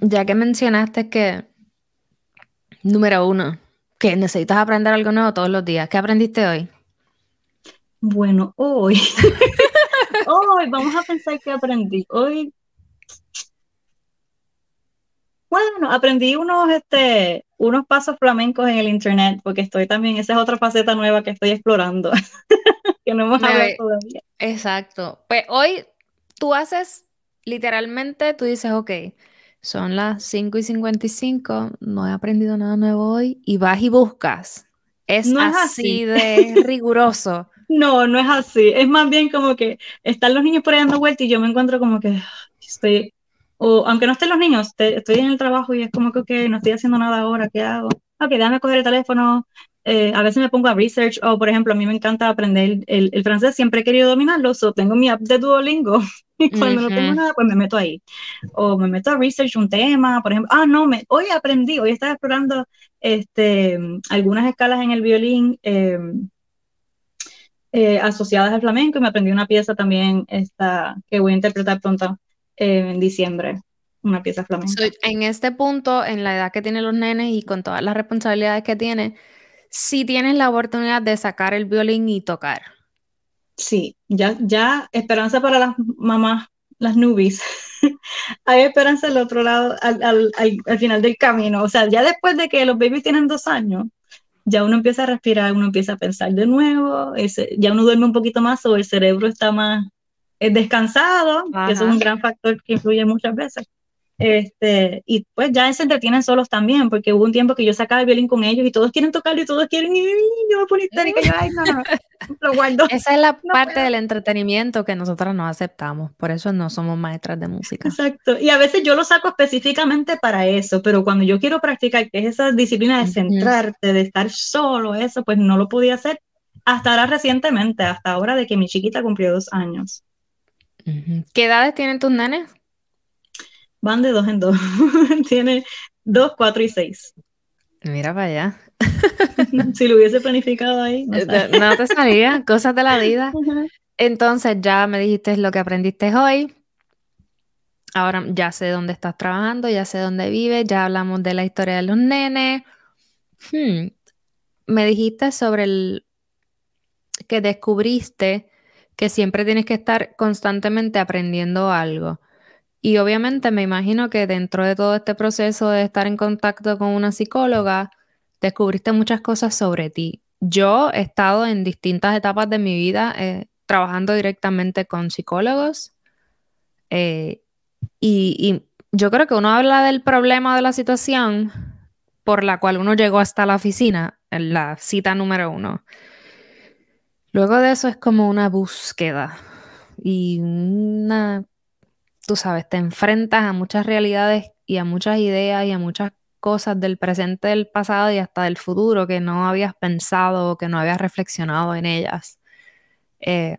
ya que mencionaste que, número uno, que necesitas aprender algo nuevo todos los días, ¿qué aprendiste hoy? Bueno, hoy, hoy vamos a pensar qué aprendí. Hoy bueno, aprendí unos, este, unos pasos flamencos en el internet, porque estoy también, esa es otra faceta nueva que estoy explorando, que no hemos hablado todavía. Exacto. Pues hoy tú haces, literalmente, tú dices, ok, son las 5 y 55, no he aprendido nada nuevo hoy, y vas y buscas. Es, así, de riguroso. No, no es así. Es más bien como que están los niños por ahí dando vueltas y yo me encuentro como que estoy o aunque no estén los niños, estoy en el trabajo y es como que, okay, no estoy haciendo nada ahora, ¿qué hago? Ok, déjame coger el teléfono, eh, a veces me pongo a research, o por ejemplo, a mí me encanta aprender el, el francés, siempre he querido dominarlo, so tengo mi app de Duolingo, y cuando no tengo nada, pues me meto ahí. O me meto a research un tema, por ejemplo, ah, no, me, hoy aprendí, hoy estaba explorando este, algunas escalas en el violín em, eh, asociadas al flamenco y me aprendí una pieza también esta, que voy a interpretar pronto en diciembre, una pieza flamenca. en este punto, en la edad que tienen los nenes y con todas las responsabilidades que tiene, sí tienes la oportunidad de sacar el violín y tocar. Sí, ya, ya esperanza para las mamás, las nubis. Hay esperanza al otro lado, al, al, al, final del camino. O sea, ya después de que los babies tienen dos años, ya uno empieza a respirar, uno empieza a pensar de nuevo, ese, ya uno duerme un poquito más o el cerebro está más es descansado, que eso es un gran factor que influye muchas veces. Este, y pues ya se entretienen solos también, porque hubo un tiempo que yo sacaba el violín con ellos y todos quieren tocarlo y todos quieren, y yo me pongo histérica, yo, ay, no, no, lo guardo. Esa es la parte del entretenimiento que nosotros no aceptamos, por eso no somos maestras de música. Exacto, y a veces yo lo saco específicamente para eso, pero cuando yo quiero practicar, que es esa disciplina de centrarte, de estar solo, eso, pues no lo podía hacer hasta ahora recientemente, hasta ahora de que mi chiquita cumplió dos años. ¿Qué edades tienen tus nenes? Van de dos en dos. Tiene dos, cuatro y seis. Mira para allá. si lo hubiese planificado ahí. No, no te salía, cosas de la vida. Entonces ya me dijiste lo que aprendiste hoy. Ahora ya sé dónde estás trabajando, ya sé dónde vives, ya hablamos de la historia de los nenes. Hmm. Me dijiste sobre el que descubriste que siempre tienes que estar constantemente aprendiendo algo. Y obviamente me imagino que dentro de todo este proceso de estar en contacto con una psicóloga, descubriste muchas cosas sobre ti. yo he estado en distintas etapas de mi vida eh, trabajando directamente con psicólogos eh, y, yo creo que uno habla del problema de la situación por la cual uno llegó hasta la oficina, en la cita número uno. Luego de eso es como una búsqueda y una, tú sabes, te enfrentas a muchas realidades y a muchas ideas y a muchas cosas del presente, del pasado y hasta del futuro que no habías pensado o que no habías reflexionado en ellas. Eh,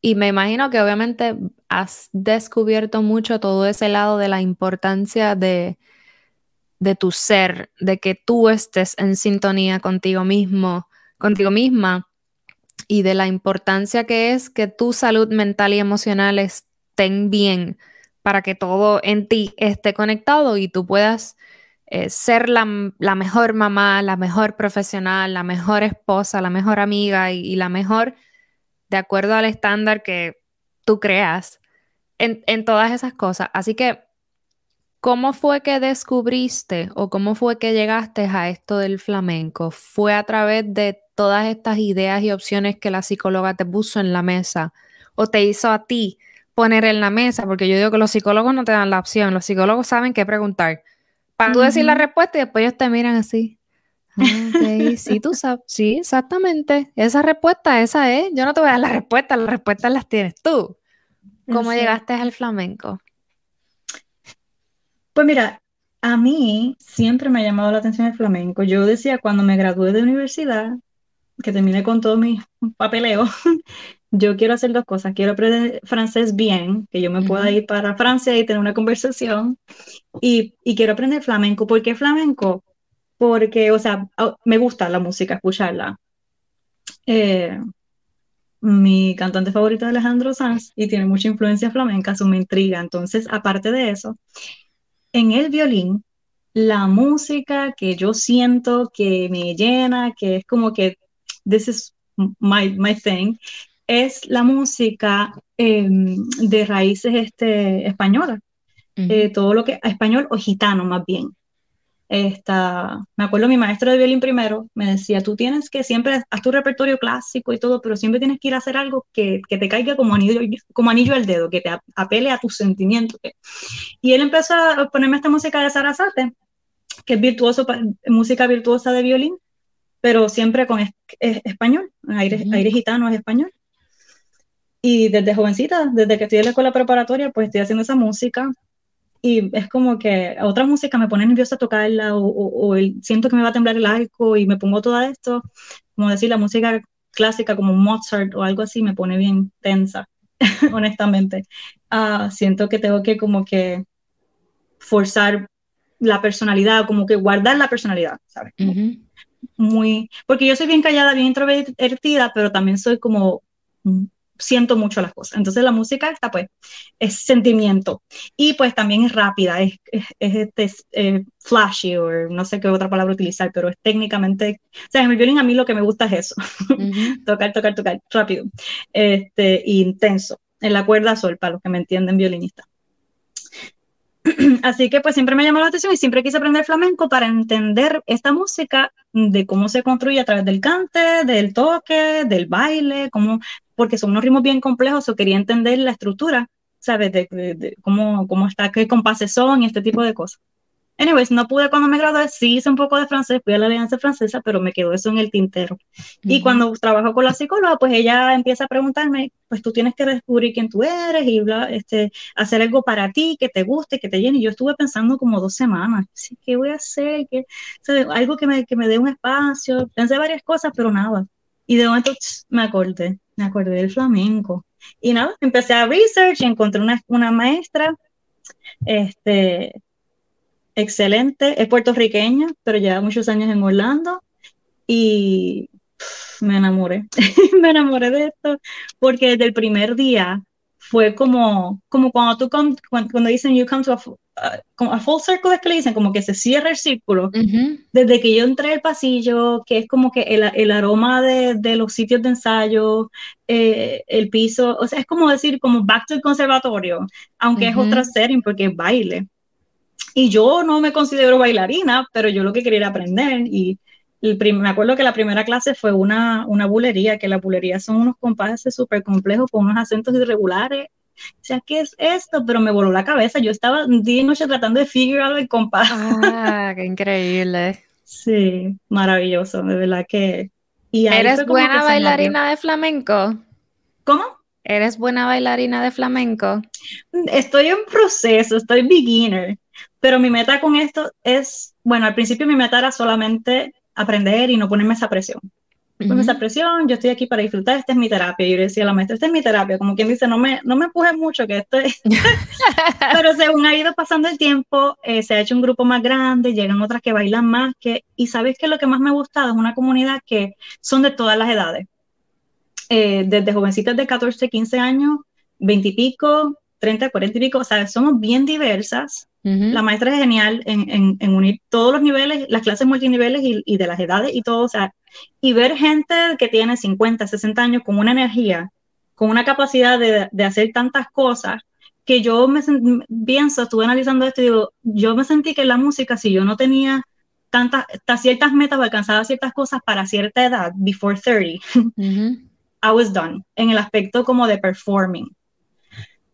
y me imagino que obviamente has descubierto mucho todo ese lado de la importancia de, de tu ser, de que tú estés en sintonía contigo mismo, contigo misma, y de la importancia que es que tu salud mental y emocional estén bien para que todo en ti esté conectado y tú puedas eh, ser la, mejor mamá, la mejor profesional, la mejor esposa, la mejor amiga y, la mejor de acuerdo al estándar que tú creas en, en todas esas cosas. Así que, ¿cómo fue que descubriste o cómo fue que llegaste a esto del flamenco? ¿Fue a través de todas estas ideas y opciones que la psicóloga te puso en la mesa o te hizo a ti poner en la mesa? Porque yo digo que los psicólogos no te dan la opción, los psicólogos saben qué preguntar para tú decir la respuesta y después ellos te miran así. Ah, sí, tú sabes, sí, exactamente. Esa respuesta, esa es. Yo no te voy a dar la respuesta, las respuestas las tienes tú. ¿Cómo llegaste al flamenco? Pues mira, a mí siempre me ha llamado la atención el flamenco. Yo decía cuando me gradué de universidad, que terminé con todo mi papeleo, yo quiero hacer dos cosas. Quiero aprender francés bien, que yo me pueda ir para Francia y tener una conversación. Y, quiero aprender flamenco. ¿Por qué flamenco? Porque, o sea, me gusta la música, escucharla. Eh, mi cantante favorito es Alejandro Sanz y tiene mucha influencia flamenca, eso me intriga. Entonces, aparte de eso, en el violín, la música que yo siento que me llena, que es como que this is my, my thing, es la música em, de raíces este, españolas. Eh, todo lo que, español o gitano más bien. Esta, me acuerdo mi maestro de violín primero me decía, tú tienes que siempre, haz tu repertorio clásico y todo, pero siempre tienes que ir a hacer algo que, que te caiga como anillo, como anillo al dedo, que te apele a tus sentimientos. Y él empezó a ponerme esta música de Sarasate, que es virtuoso, música virtuosa de violín, pero siempre con español, aire, aire gitano es español. Y desde jovencita, desde que estoy en la escuela preparatoria, pues estoy haciendo esa música. Y es como que otra música me pone nerviosa tocarla o, siento que me va a temblar el arco y me pongo todo esto. Como decir, la música clásica como Mozart o algo así me pone bien tensa, honestamente. Uh, siento que tengo que como que forzar la personalidad, como que guardar la personalidad, ¿sabes? Muy, porque yo soy bien callada, bien introvertida, pero también soy como siento mucho las cosas. Entonces la música está pues es sentimiento y pues también es rápida, es, es, este, eh, flashy o no sé qué otra palabra utilizar, pero es técnicamente, o sea, en el violín a mí lo que me gusta es eso, tocar, tocar, tocar, rápido, este, intenso, en la cuerda sol, para los que me entienden violinista. Así que pues siempre me llamó la atención y siempre quise aprender flamenco para entender esta música de cómo se construye a través del cante, del toque, del baile, cómo, porque son unos ritmos bien complejos, o quería entender la estructura, ¿sabes? De, cómo, cómo está, qué compases son y este tipo de cosas. Anyways, no pude cuando me gradué, sí hice un poco de francés, fui a la Alianza Francesa, pero me quedó eso en el tintero. Y cuando trabajo con la psicóloga, pues ella empieza a preguntarme, pues tú tienes que descubrir quién tú eres y este, hacer algo para ti, que te guste, que te llene. Y yo estuve pensando como dos semanas, ¿qué voy a hacer? ¿Qué? algo que me, que me dé un espacio. Pensé varias cosas, pero nada. Y de momento me acordé, me acordé del flamenco. Y nada, empecé a research y encontré una, una maestra, este, excelente, es puertorriqueña, pero lleva muchos años en Orlando y me enamoré, me enamoré de esto, porque desde el primer día fue como, como cuando tú cuando, dicen you come to a, full circle es que le dicen, como que se cierra el círculo. Desde que yo entré al pasillo, que es como que el, el aroma de, de, los sitios de ensayo, eh, el piso, o sea, es como decir, como back to el conservatorio, aunque es otra setting porque es baile. Y yo no me considero bailarina, pero yo lo que quería era aprender y, me acuerdo que la primera clase fue una, una bulería, que la bulería son unos compases súper complejos con unos acentos irregulares. O sea, ¿qué es esto? Pero me voló la cabeza. Yo estaba día y noche tratando de figurar el compás. Ah, qué increíble. sí, maravilloso, de verdad que... ¿Eres buena bailarina de flamenco? ¿Cómo? ¿Eres buena bailarina de flamenco? Estoy en proceso, estoy beginner, pero mi meta con esto es, bueno, al principio mi meta era solamente aprender y no ponerme esa presión. Ponerme esa presión, yo estoy aquí para disfrutar, esta es mi terapia. Y yo le decía a la maestra, esta es mi terapia, como quien dice, no me, no me empujes mucho, que esto Pero según ha ido pasando el tiempo, eh, se ha hecho un grupo más grande, llegan otras que bailan más, que, y sabes que lo que más me ha gustado es una comunidad que son de todas las edades. Eh, desde jovencitas de 14, 15 años, 20 y pico, 30, 40 y pico, o sea, somos bien diversas la maestra es genial en, unir todos los niveles, las clases multiniveles y, de las edades y todo, o sea, y ver gente que tiene 50, 60 años con una energía, con una capacidad de, hacer tantas cosas, que yo me pienso, estuve analizando esto y digo, yo me sentí que la música, si yo no tenía tantas, ciertas metas o alcanzaba ciertas cosas para cierta edad, before 30, I was done, en el aspecto como de performing.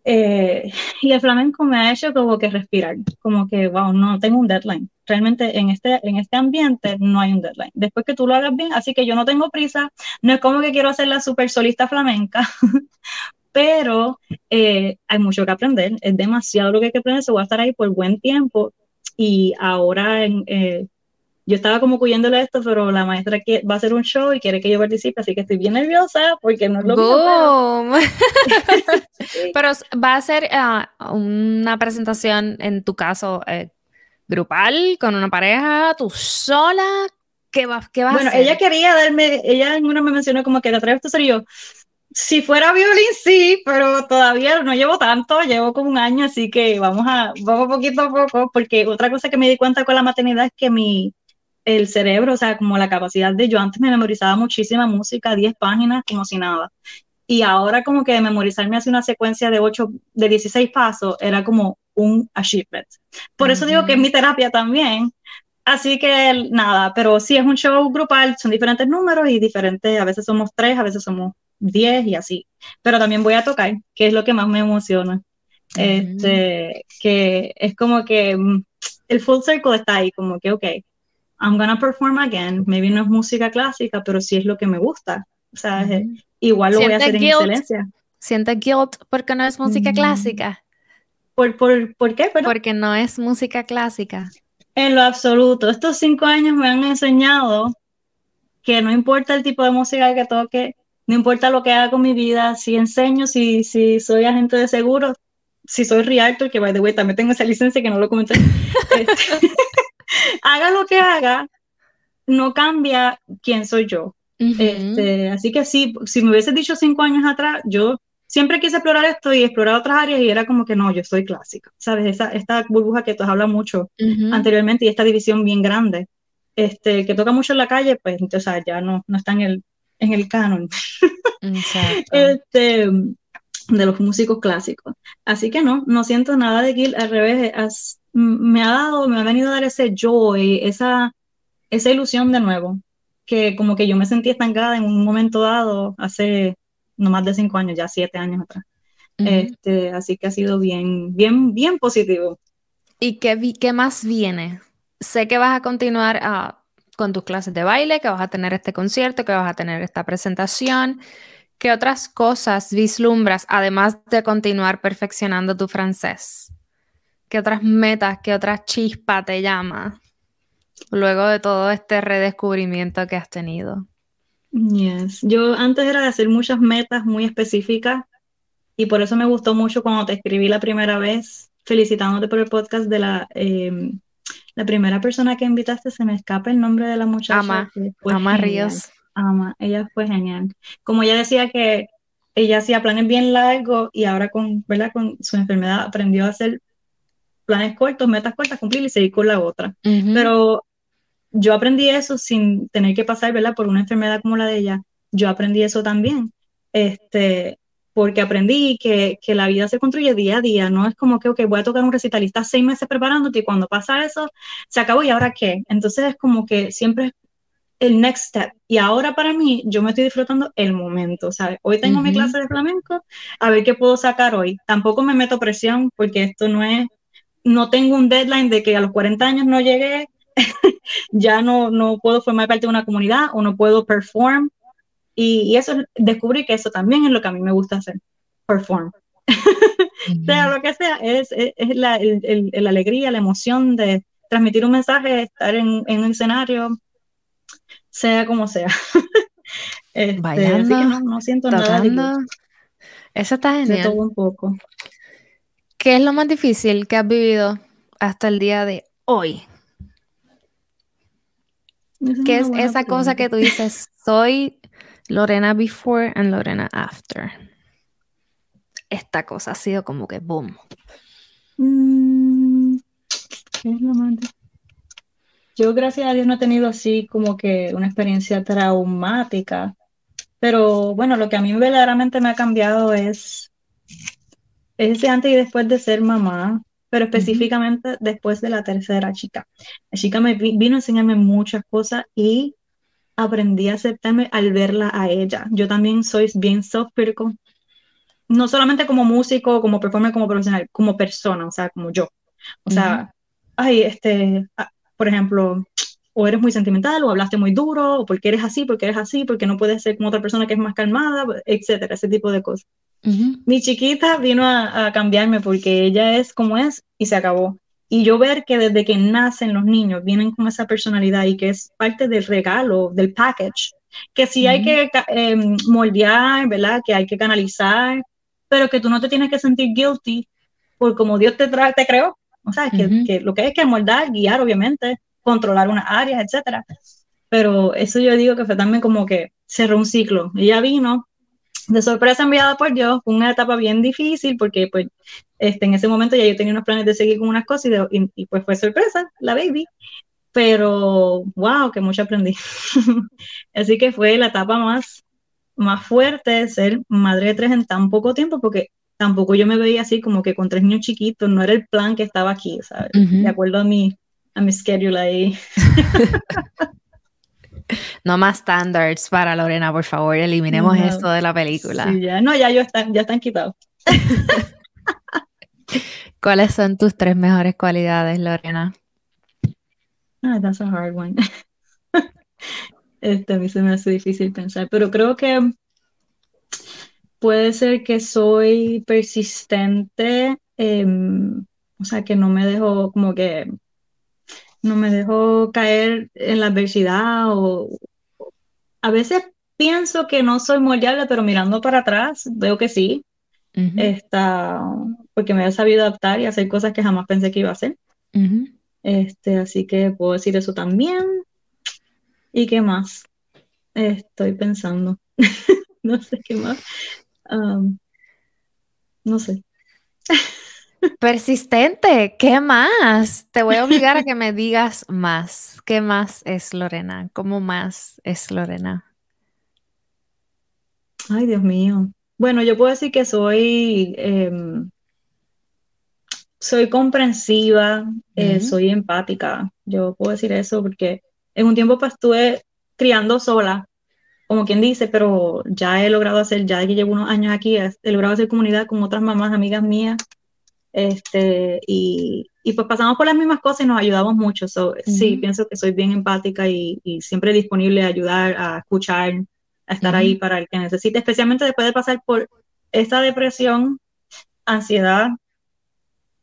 Eh, y el flamenco me ha hecho como que respirar, como que, wow, no tengo un deadline. Realmente en este, en este ambiente no hay un deadline. Después que tú lo hagas bien, así que yo no tengo prisa, no es como que quiero hacer la super solista flamenca, pero eh, hay mucho que aprender, es demasiado lo que hay que aprender, se voy a estar ahí por buen tiempo y ahora en, eh, yo estaba como cuyéndole esto, pero la maestra que va a hacer un show y quiere que yo participe, así que estoy bien nerviosa porque no es lo mismo. Pero... va a ser ah, una presentación, en tu caso, eh, grupal, con una pareja, tú sola. ¿Qué va, qué va bueno, a hacer? ella quería darme, ella en una me mencionó como que te atreves a ser yo. Si fuera violín, sí, pero todavía no llevo tanto, llevo como un año, así que vamos a, vamos poquito a poco, porque otra cosa que me di cuenta con la maternidad es que mi, el cerebro, o sea, como la capacidad de yo antes me memorizaba muchísima música, 10 páginas, como si nada. Y ahora como que memorizarme hace una secuencia de 8, de 16 pasos era como un achievement. Por eso digo que es mi terapia también. Así que nada, pero sí es un show grupal, son diferentes números y diferentes, a veces somos tres, a veces somos 10 y así. Pero también voy a tocar, que es lo que más me emociona. Este, que es como que mm, el full circle está ahí, como que, ok, I'm gonna perform again. Maybe no es música clásica, pero sí es lo que me gusta. O sea, igual lo voy a hacer en excelencia. ¿Siente guilt porque no es música mm. clásica? ¿Por, por, ¿por qué? Porque no es música clásica. En lo absoluto. Estos cinco años me han enseñado que no importa el tipo de música que toque, no importa lo que haga con mi vida, si enseño, si, si soy agente de seguros, si soy realtor, que by the way también tengo esa licencia que no lo comenté. Este, haga lo que haga, no cambia quién soy yo. este, así que sí, si me hubieses dicho cinco años atrás, yo siempre quise explorar esto y explorar otras áreas y era como que no, yo soy clásica, ¿sabes? Esa, esta burbuja que tú has hablado mucho anteriormente y esta división bien grande, este, que toca mucho en la calle, pues entonces ya no, no está en el, en el canon. este, de los músicos clásicos. Así que no, no siento nada de Gil, al revés, me ha dado, me ha venido a dar ese joy, esa, esa ilusión de nuevo, que como que yo me sentí estancada en un momento dado hace no más de cinco años, ya siete años atrás. este, así que ha sido bien, bien, bien positivo. ¿Y qué, qué más viene? Sé que vas a continuar ah, con tus clases de baile, que vas a tener este concierto, que vas a tener esta presentación. ¿Qué otras cosas vislumbras, además de continuar perfeccionando tu francés? ¿Qué otras metas, qué otra chispa te llama luego de todo este redescubrimiento que has tenido? Yes. Yo antes era de hacer muchas metas muy específicas y por eso me gustó mucho cuando te escribí la primera vez felicitándote por el podcast de la, em, la primera persona que invitaste, se me escapa el nombre de la muchacha. Ama, Ama Ríos. Ama, ella fue genial. Como ella decía que ella hacía planes bien largos y ahora con, ¿verdad? con su enfermedad aprendió a hacer planes cortos, metas cortas, cumplir y seguir con la otra. Pero yo aprendí eso sin tener que pasar, ¿verdad? Por una enfermedad como la de ella. Yo aprendí eso también. Este, porque aprendí que, que, la vida se construye día a día, no es como que, ok, voy a tocar un recitalista seis meses preparándote y cuando pasa eso, se acabó y ahora qué. Entonces es como que siempre el next step. Y ahora para mí, yo me estoy disfrutando el momento, ¿sabes? Hoy tengo mi clase de flamenco, a ver qué puedo sacar hoy. Tampoco me meto presión porque esto no es, no tengo un deadline de que a los 40 años no llegué, ya no, no puedo formar parte de una comunidad o no puedo perform. Y, eso, descubrí que eso también es lo que a mí me gusta hacer, perform. sea lo que sea, es, es, la, el, alegría, la emoción de transmitir un mensaje, estar en, en un escenario, sea como sea. este, Bailando, no, siento nada. Eso está genial. De todo un poco. ¿Qué es lo más difícil que has vivido hasta el día de hoy? ¿Qué es esa cosa que tú dices? Soy Lorena before and Lorena after. Esta cosa ha sido como que boom. Mm, ¿Qué es lo más yo, gracias a Dios, no he tenido así como que una experiencia traumática, pero bueno, lo que a mí verdaderamente me ha cambiado es ese antes y después de ser mamá, pero específicamente después de la tercera chica. La chica me vino a enseñarme muchas cosas y aprendí a aceptarme al verla a ella. Yo también soy bien soft no solamente como músico, como performer, como profesional, como persona, o sea, como yo. O sea, ay, este, por ejemplo, o eres muy sentimental, o hablaste muy duro, o porque eres así, porque eres así, porque no puedes ser como otra persona que es más calmada, etcétera, ese tipo de cosas. Mi chiquita vino a, cambiarme porque ella es como es y se acabó. Y yo ver que desde que nacen los niños vienen con esa personalidad y que es parte del regalo, del package, que sí hay que eh, moldear, ¿verdad? Que hay que canalizar, pero que tú no te tienes que sentir guilty por como Dios te, te creó. O sea, que, lo que hay que moldar, guiar, obviamente, controlar unas áreas, etcétera. Pero eso yo digo que fue también como que cerró un ciclo. Ella vino de sorpresa enviada por Dios, una etapa bien difícil porque pues este, en ese momento ya yo tenía unos planes de seguir con unas cosas y, y, pues fue sorpresa, la baby. Pero, wow, que mucho aprendí. Así que fue la etapa más, más fuerte ser madre de tres en tan poco tiempo porque tampoco yo me veía así como que con tres niños chiquitos, no era el plan que estaba aquí, ¿sabes? De acuerdo a mi, a mi schedule ahí. no más standards para Lorena, por favor, eliminemos esto de la película. ya, no, ya, yo están, ya están quitados. ¿Cuáles son tus tres mejores cualidades, Lorena? Ah, that's a hard one. este a mí se me hace difícil pensar, pero creo que puede ser que soy persistente, em, o sea, que no me dejo como que no me dejo caer en la adversidad o a veces pienso que no soy moldeable, pero mirando para atrás veo que sí. porque me he sabido adaptar y hacer cosas que jamás pensé que iba a hacer. este, así que puedo decir eso también. ¿Y qué más? Estoy pensando. no sé qué más no sé. Persistente, ¿qué más? Te voy a obligar a que me digas más. ¿Qué más es Lorena? ¿Cómo más es Lorena? Ay, Dios mío. Bueno, yo puedo decir que soy, em, soy comprensiva, eh, soy empática. Yo puedo decir eso porque en un tiempo pues, estuve criando sola como quien dice, pero ya he logrado hacer, ya que llevo unos años aquí, he logrado hacer comunidad con otras mamás, amigas mías, este, y, y pues pasamos por las mismas cosas y nos ayudamos mucho. Sí, pienso que soy bien empática y, y, siempre disponible a ayudar, a escuchar, a estar ahí para el que necesite, especialmente después de pasar por esta depresión, ansiedad.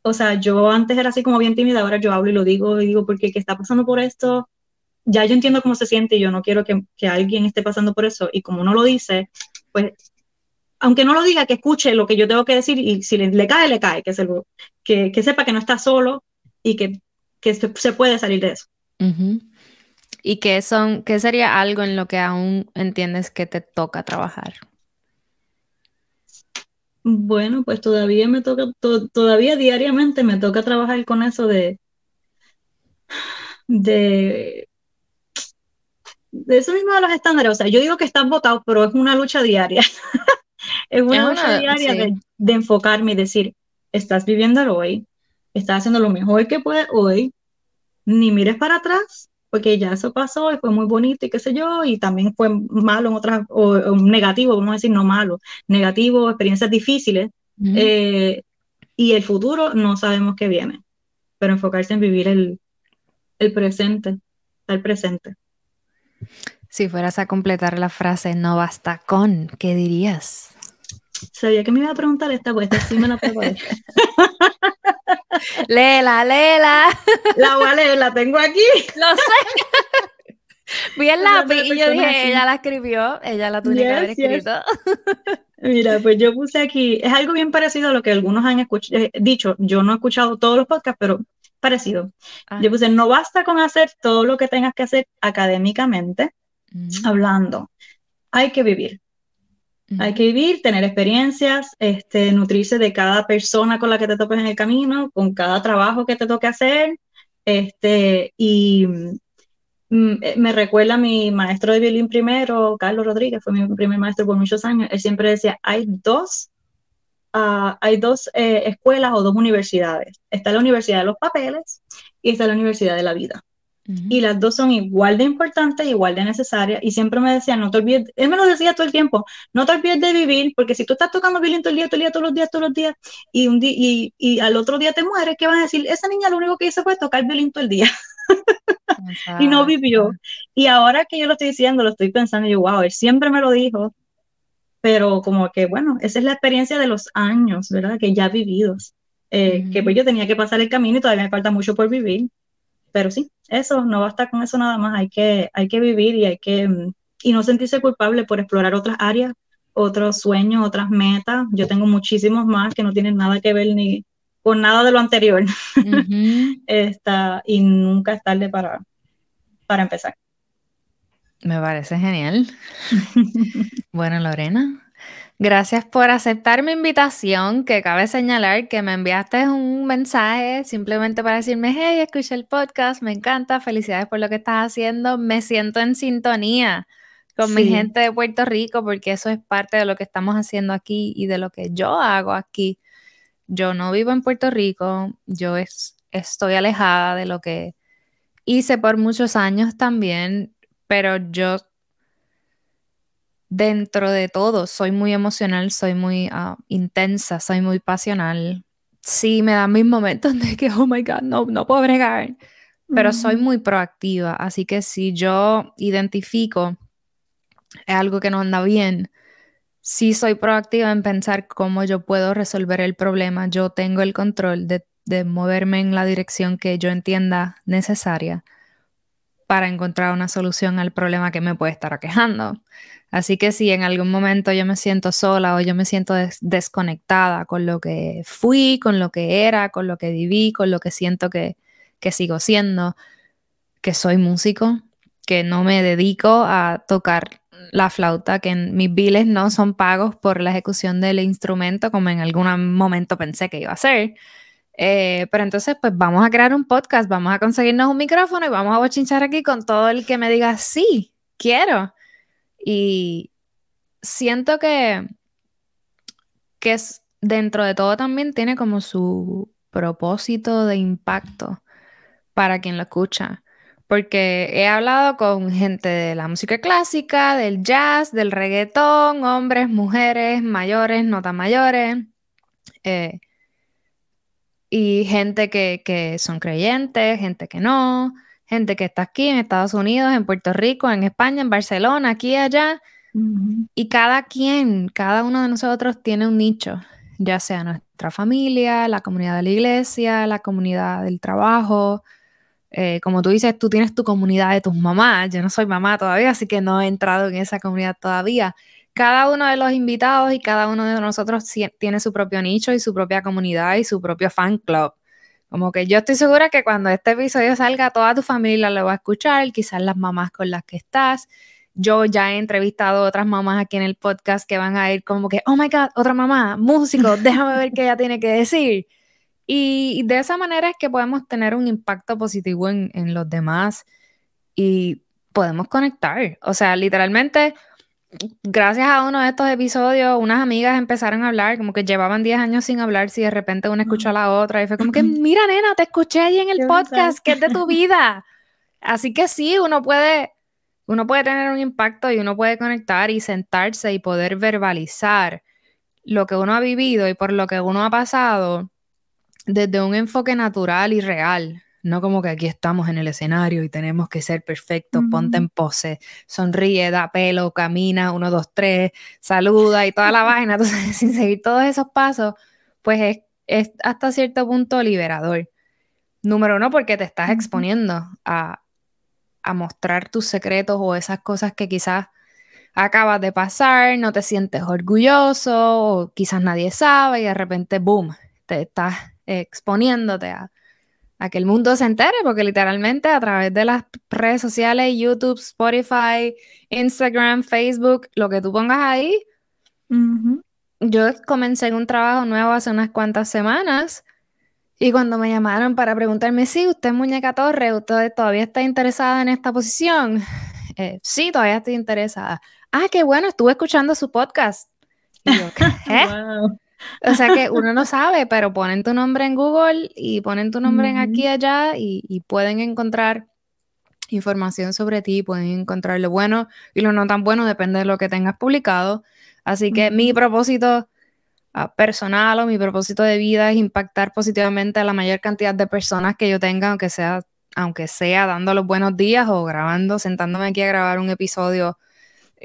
O sea, yo antes era así como bien tímida, ahora yo hablo y lo digo y digo, porque qué está pasando por esto, ya yo entiendo cómo se siente y yo no quiero que, que, alguien esté pasando por eso. Y como no lo dice, pues aunque no lo diga, que escuche lo que yo tengo que decir y si le, cae, le cae, que, se que, que, sepa que no está solo y que, que se, se, puede salir de eso. ¿Y qué, son, qué sería algo en lo que aún entiendes que te toca trabajar? Bueno, pues todavía me toca, todavía diariamente me toca trabajar con eso de, de de eso mismo de los estándares, o sea, yo digo que están votados, pero es una lucha diaria. es una lucha diaria de, enfocarme y decir, estás viviendo hoy, estás haciendo lo mejor que puedes hoy, ni mires para atrás, porque ya eso pasó y fue muy bonito y qué sé yo, y también fue malo en otras, o, negativo, vamos a decir, no malo, negativo, experiencias difíciles, eh, y el futuro no sabemos qué viene, pero enfocarse en vivir el, el presente, el presente. Si fueras a completar la frase no basta con, ¿qué dirías? Sabía que me iba a preguntar esta, pues sí me la preparé. léela, léela. La voy a leer, la tengo aquí. Lo sé. Vi el lápiz y yo dije, ella la escribió, ella la tuvo que haber escrito. Mira, pues yo puse aquí, es algo bien parecido a lo que algunos han eh, dicho. Yo no he escuchado todos los podcasts, pero parecido. Ah. Yo puse, no basta con hacer todo lo que tengas que hacer académicamente, hablando. Hay que vivir. Hay que vivir, tener experiencias, este, nutrirse de cada persona con la que te topes en el camino, con cada trabajo que te toque hacer. Este, y mm, eh, me recuerda a mi maestro de violín primero, Carlos Rodríguez, fue mi primer maestro por muchos años. Él siempre decía: hay dos, ah, hay dos eh, escuelas o dos universidades. Está la Universidad de los Papeles y está la Universidad de la Vida. Y las dos son igual de importantes, igual de necesarias. Y siempre me decía, no te olvides, él me lo decía todo el tiempo, no te olvides de vivir, porque si tú estás tocando violín todo el día, todo el día, todos los días, todos los días, y, un día, y, y al otro día te mueres, ¿qué van a decir? Esa niña lo único que hizo fue tocar violín todo el día. y no vivió. Y ahora que yo lo estoy diciendo, lo estoy pensando, yo, wow, él siempre me lo dijo, pero como que, bueno, esa es la experiencia de los años, ¿verdad? Que ya vividos. Eh, que pues yo tenía que pasar el camino y todavía me falta mucho por vivir pero sí, eso, no basta con eso nada más, hay que, hay que vivir y hay que, mm, y no sentirse culpable por explorar otras áreas, otros sueños, otras metas. Yo tengo muchísimos más que no tienen nada que ver ni con nada de lo anterior. y nunca es tarde para, para empezar. Me parece genial. bueno, Lorena, Gracias por aceptar mi invitación, que cabe señalar que me enviaste un mensaje simplemente para decirme, hey, escuché el podcast, me encanta, felicidades por lo que estás haciendo, me siento en sintonía con mi gente de Puerto Rico porque eso es parte de lo que estamos haciendo aquí y de lo que yo hago aquí. Yo no vivo en Puerto Rico, yo estoy alejada de lo que hice por muchos años también, pero yo dentro de todo soy muy emocional, soy muy ah, intensa, soy muy pasional. Sí, me dan mis momentos de que, oh my God, no, no puedo bregar, pero soy muy proactiva, así que si yo identifico algo que no anda bien, sí soy proactiva en pensar cómo yo puedo resolver el problema, yo tengo el control de, de moverme en la dirección que yo entienda necesaria para encontrar una solución al problema que me puede estar aquejando. Así que si en algún momento yo me siento sola o yo me siento desconectada con lo que fui, con lo que era, con lo que viví, con lo que siento que, sigo siendo, que soy músico, que no me dedico a tocar la flauta, que mis biles no son pagos por la ejecución del instrumento, como en algún momento pensé que iba a ser. Eh, pero entonces, pues vamos a crear un podcast, vamos a conseguirnos un micrófono y vamos a bochinchar aquí con todo el que me diga, sí, quiero. Y siento que, que es, dentro de todo también tiene como su propósito de impacto para quien lo escucha. Porque he hablado con gente de la música clásica, del jazz, del reggaetón, hombres, mujeres, mayores, no tan mayores. Eh, y gente que, que, son creyentes, gente que no, gente que está aquí en Estados Unidos, en Puerto Rico, en España, en Barcelona, aquí y allá. Y cada quien, cada uno de nosotros tiene un nicho, ya sea nuestra familia, la comunidad de la iglesia, la comunidad del trabajo. Eh, como tú dices, tú tienes tu comunidad de tus mamás. Yo no soy mamá todavía, así que no he entrado en esa comunidad todavía. Cada uno de los invitados y cada uno de nosotros tiene su propio nicho y su propia comunidad y su propio fan club. Como que yo estoy segura que cuando este episodio salga, toda tu familia lo va a escuchar, quizás las mamás con las que estás. Yo ya he entrevistado a otras mamás aquí en el podcast que van a ir como que, oh my God, otra mamá, músico, déjame ver qué ella tiene que decir. Y de esa manera es que podemos tener un impacto positivo en, en los demás y podemos conectar. O sea, literalmente gracias a uno de estos episodios, unas amigas empezaron a hablar, como que llevaban 10 años sin hablar, si de repente una escuchó a la otra y fue como que, mira nena, te escuché ahí en el podcast, que es de tu vida. Así que sí, uno puede, uno puede tener un impacto y uno puede conectar y sentarse y poder verbalizar lo que uno ha vivido y por lo que uno ha pasado desde un enfoque natural y real. No como que aquí estamos en el escenario y tenemos que ser perfectos, ponte en pose, sonríe, da pelo, camina, uno, dos, tres, saluda y toda la vaina. Entonces, sin seguir todos esos pasos, pues es, es hasta cierto punto liberador. Número uno, porque te estás exponiendo a, a mostrar tus secretos o esas cosas que quizás acabas de pasar, no te sientes orgulloso o quizás nadie sabe y de repente, boom, te estás exponiéndote a, que el mundo se entere, porque literalmente a través de las redes sociales, YouTube, Spotify, Instagram, Facebook, lo que tú pongas ahí, yo comencé en un trabajo nuevo hace unas cuantas semanas y cuando me llamaron para preguntarme si usted es muñeca Torre, usted todavía está interesada en esta posición, eh, sí, todavía estoy interesada. Ah, qué bueno, estuve escuchando su podcast. Y yo, O sea que uno no sabe, pero ponen tu nombre en Google y ponen tu nombre en aquí y allá y, pueden encontrar información sobre ti, pueden encontrar lo bueno y lo no tan bueno, depende de lo que tengas publicado. Así que mi propósito ah, personal o mi propósito de vida es impactar positivamente a la mayor cantidad de personas que yo tenga, aunque sea, aunque sea dando los buenos días o grabando, sentándome aquí a grabar un episodio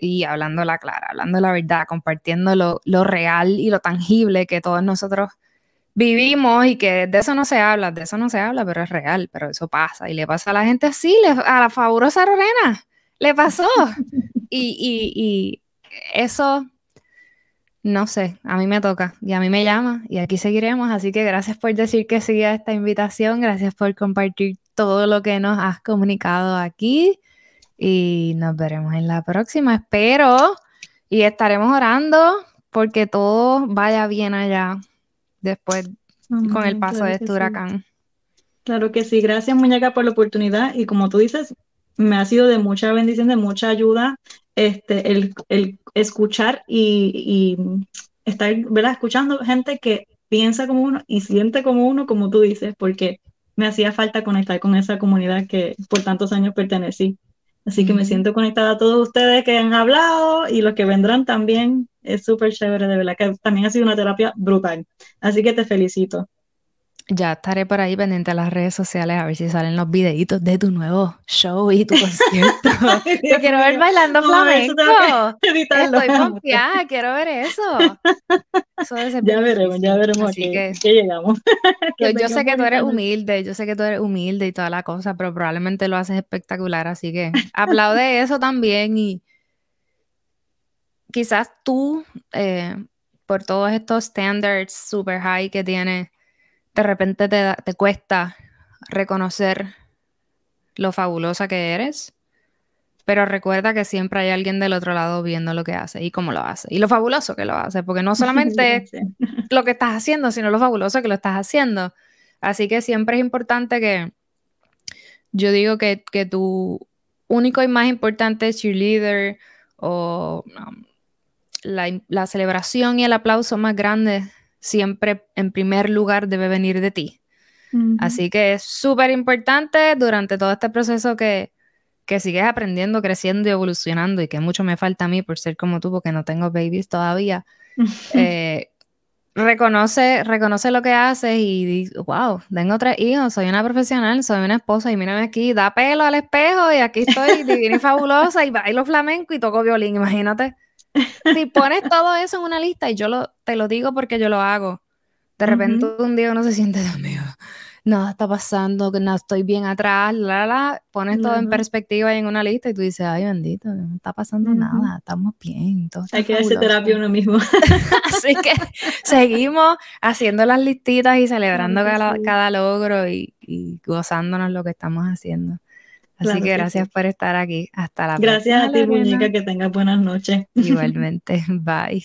y hablando la clara, hablando la verdad, compartiendo lo, lo, real y lo tangible que todos nosotros vivimos y que de eso no se habla, de eso no se habla, pero es real, pero eso pasa y le pasa a la gente así, a la fabulosa Lorena, le pasó. y, y, y eso, no sé, a mí me toca y a mí me llama y aquí seguiremos, así que gracias por decir que sí a esta invitación, gracias por compartir todo lo que nos has comunicado aquí y nos veremos en la próxima. Espero y estaremos orando porque todo vaya bien allá después con el paso de este huracán. Claro que sí, gracias muñeca por la oportunidad y como tú dices, me ha sido de mucha bendición, de mucha ayuda este, el, escuchar y, y, estar ¿verdad? escuchando gente que piensa como uno y siente como uno, como tú dices, porque me hacía falta conectar con esa comunidad que por tantos años pertenecí. Así que me siento conectada a todos ustedes que han hablado y los que vendrán también. Es súper chévere, de verdad, que también ha sido una terapia brutal. Así que te felicito. Ya estaré por ahí pendiente a las redes sociales a ver si salen los videitos de tu nuevo show y tu concierto. Te quiero ver bailando flamenco. Estoy confiada, quiero ver eso. ya veremos, ya veremos Así que, llegamos. yo, sé que tú eres humilde, yo sé que tú eres humilde y toda la cosa, pero probablemente lo haces espectacular, así que aplaude eso también y quizás tú, eh, por todos estos standards super high que tienes, de repente te, te cuesta reconocer lo fabulosa que eres, pero recuerda que siempre hay alguien del otro lado viendo lo que hace y cómo lo hace y lo fabuloso que lo hace, porque no solamente lo que estás haciendo, sino lo fabuloso que lo estás haciendo. Así que siempre es importante que yo digo que, tu único y más importante cheerleader o um, la, la, celebración y el aplauso más grande siempre en primer lugar debe venir de ti. Así que es súper importante durante todo este proceso que, que sigues aprendiendo, creciendo y evolucionando y que mucho me falta a mí por ser como tú, porque no tengo babies todavía. Eh, reconoce, reconoce lo que haces y wow, tengo tres hijos, soy una profesional, soy una esposa y mírame aquí, da pelo al espejo y aquí estoy divina y fabulosa y bailo flamenco y toco violín, imagínate. Si pones todo eso en una lista, y yo lo, te lo digo porque yo lo hago, de repente un día uno se siente, Dios mío, nada está pasando, que no estoy bien atrás, la, la, pones todo en perspectiva y en una lista y tú dices, ay bendito, no está pasando nada, estamos bien. Hay que hacer terapia uno mismo. Así que seguimos haciendo las listitas y celebrando cada, logro y, gozándonos lo que estamos haciendo. Así que gracias por estar aquí. Hasta la próxima. Gracias a ti, muñeca, que tengas buenas noches. Igualmente. Bye.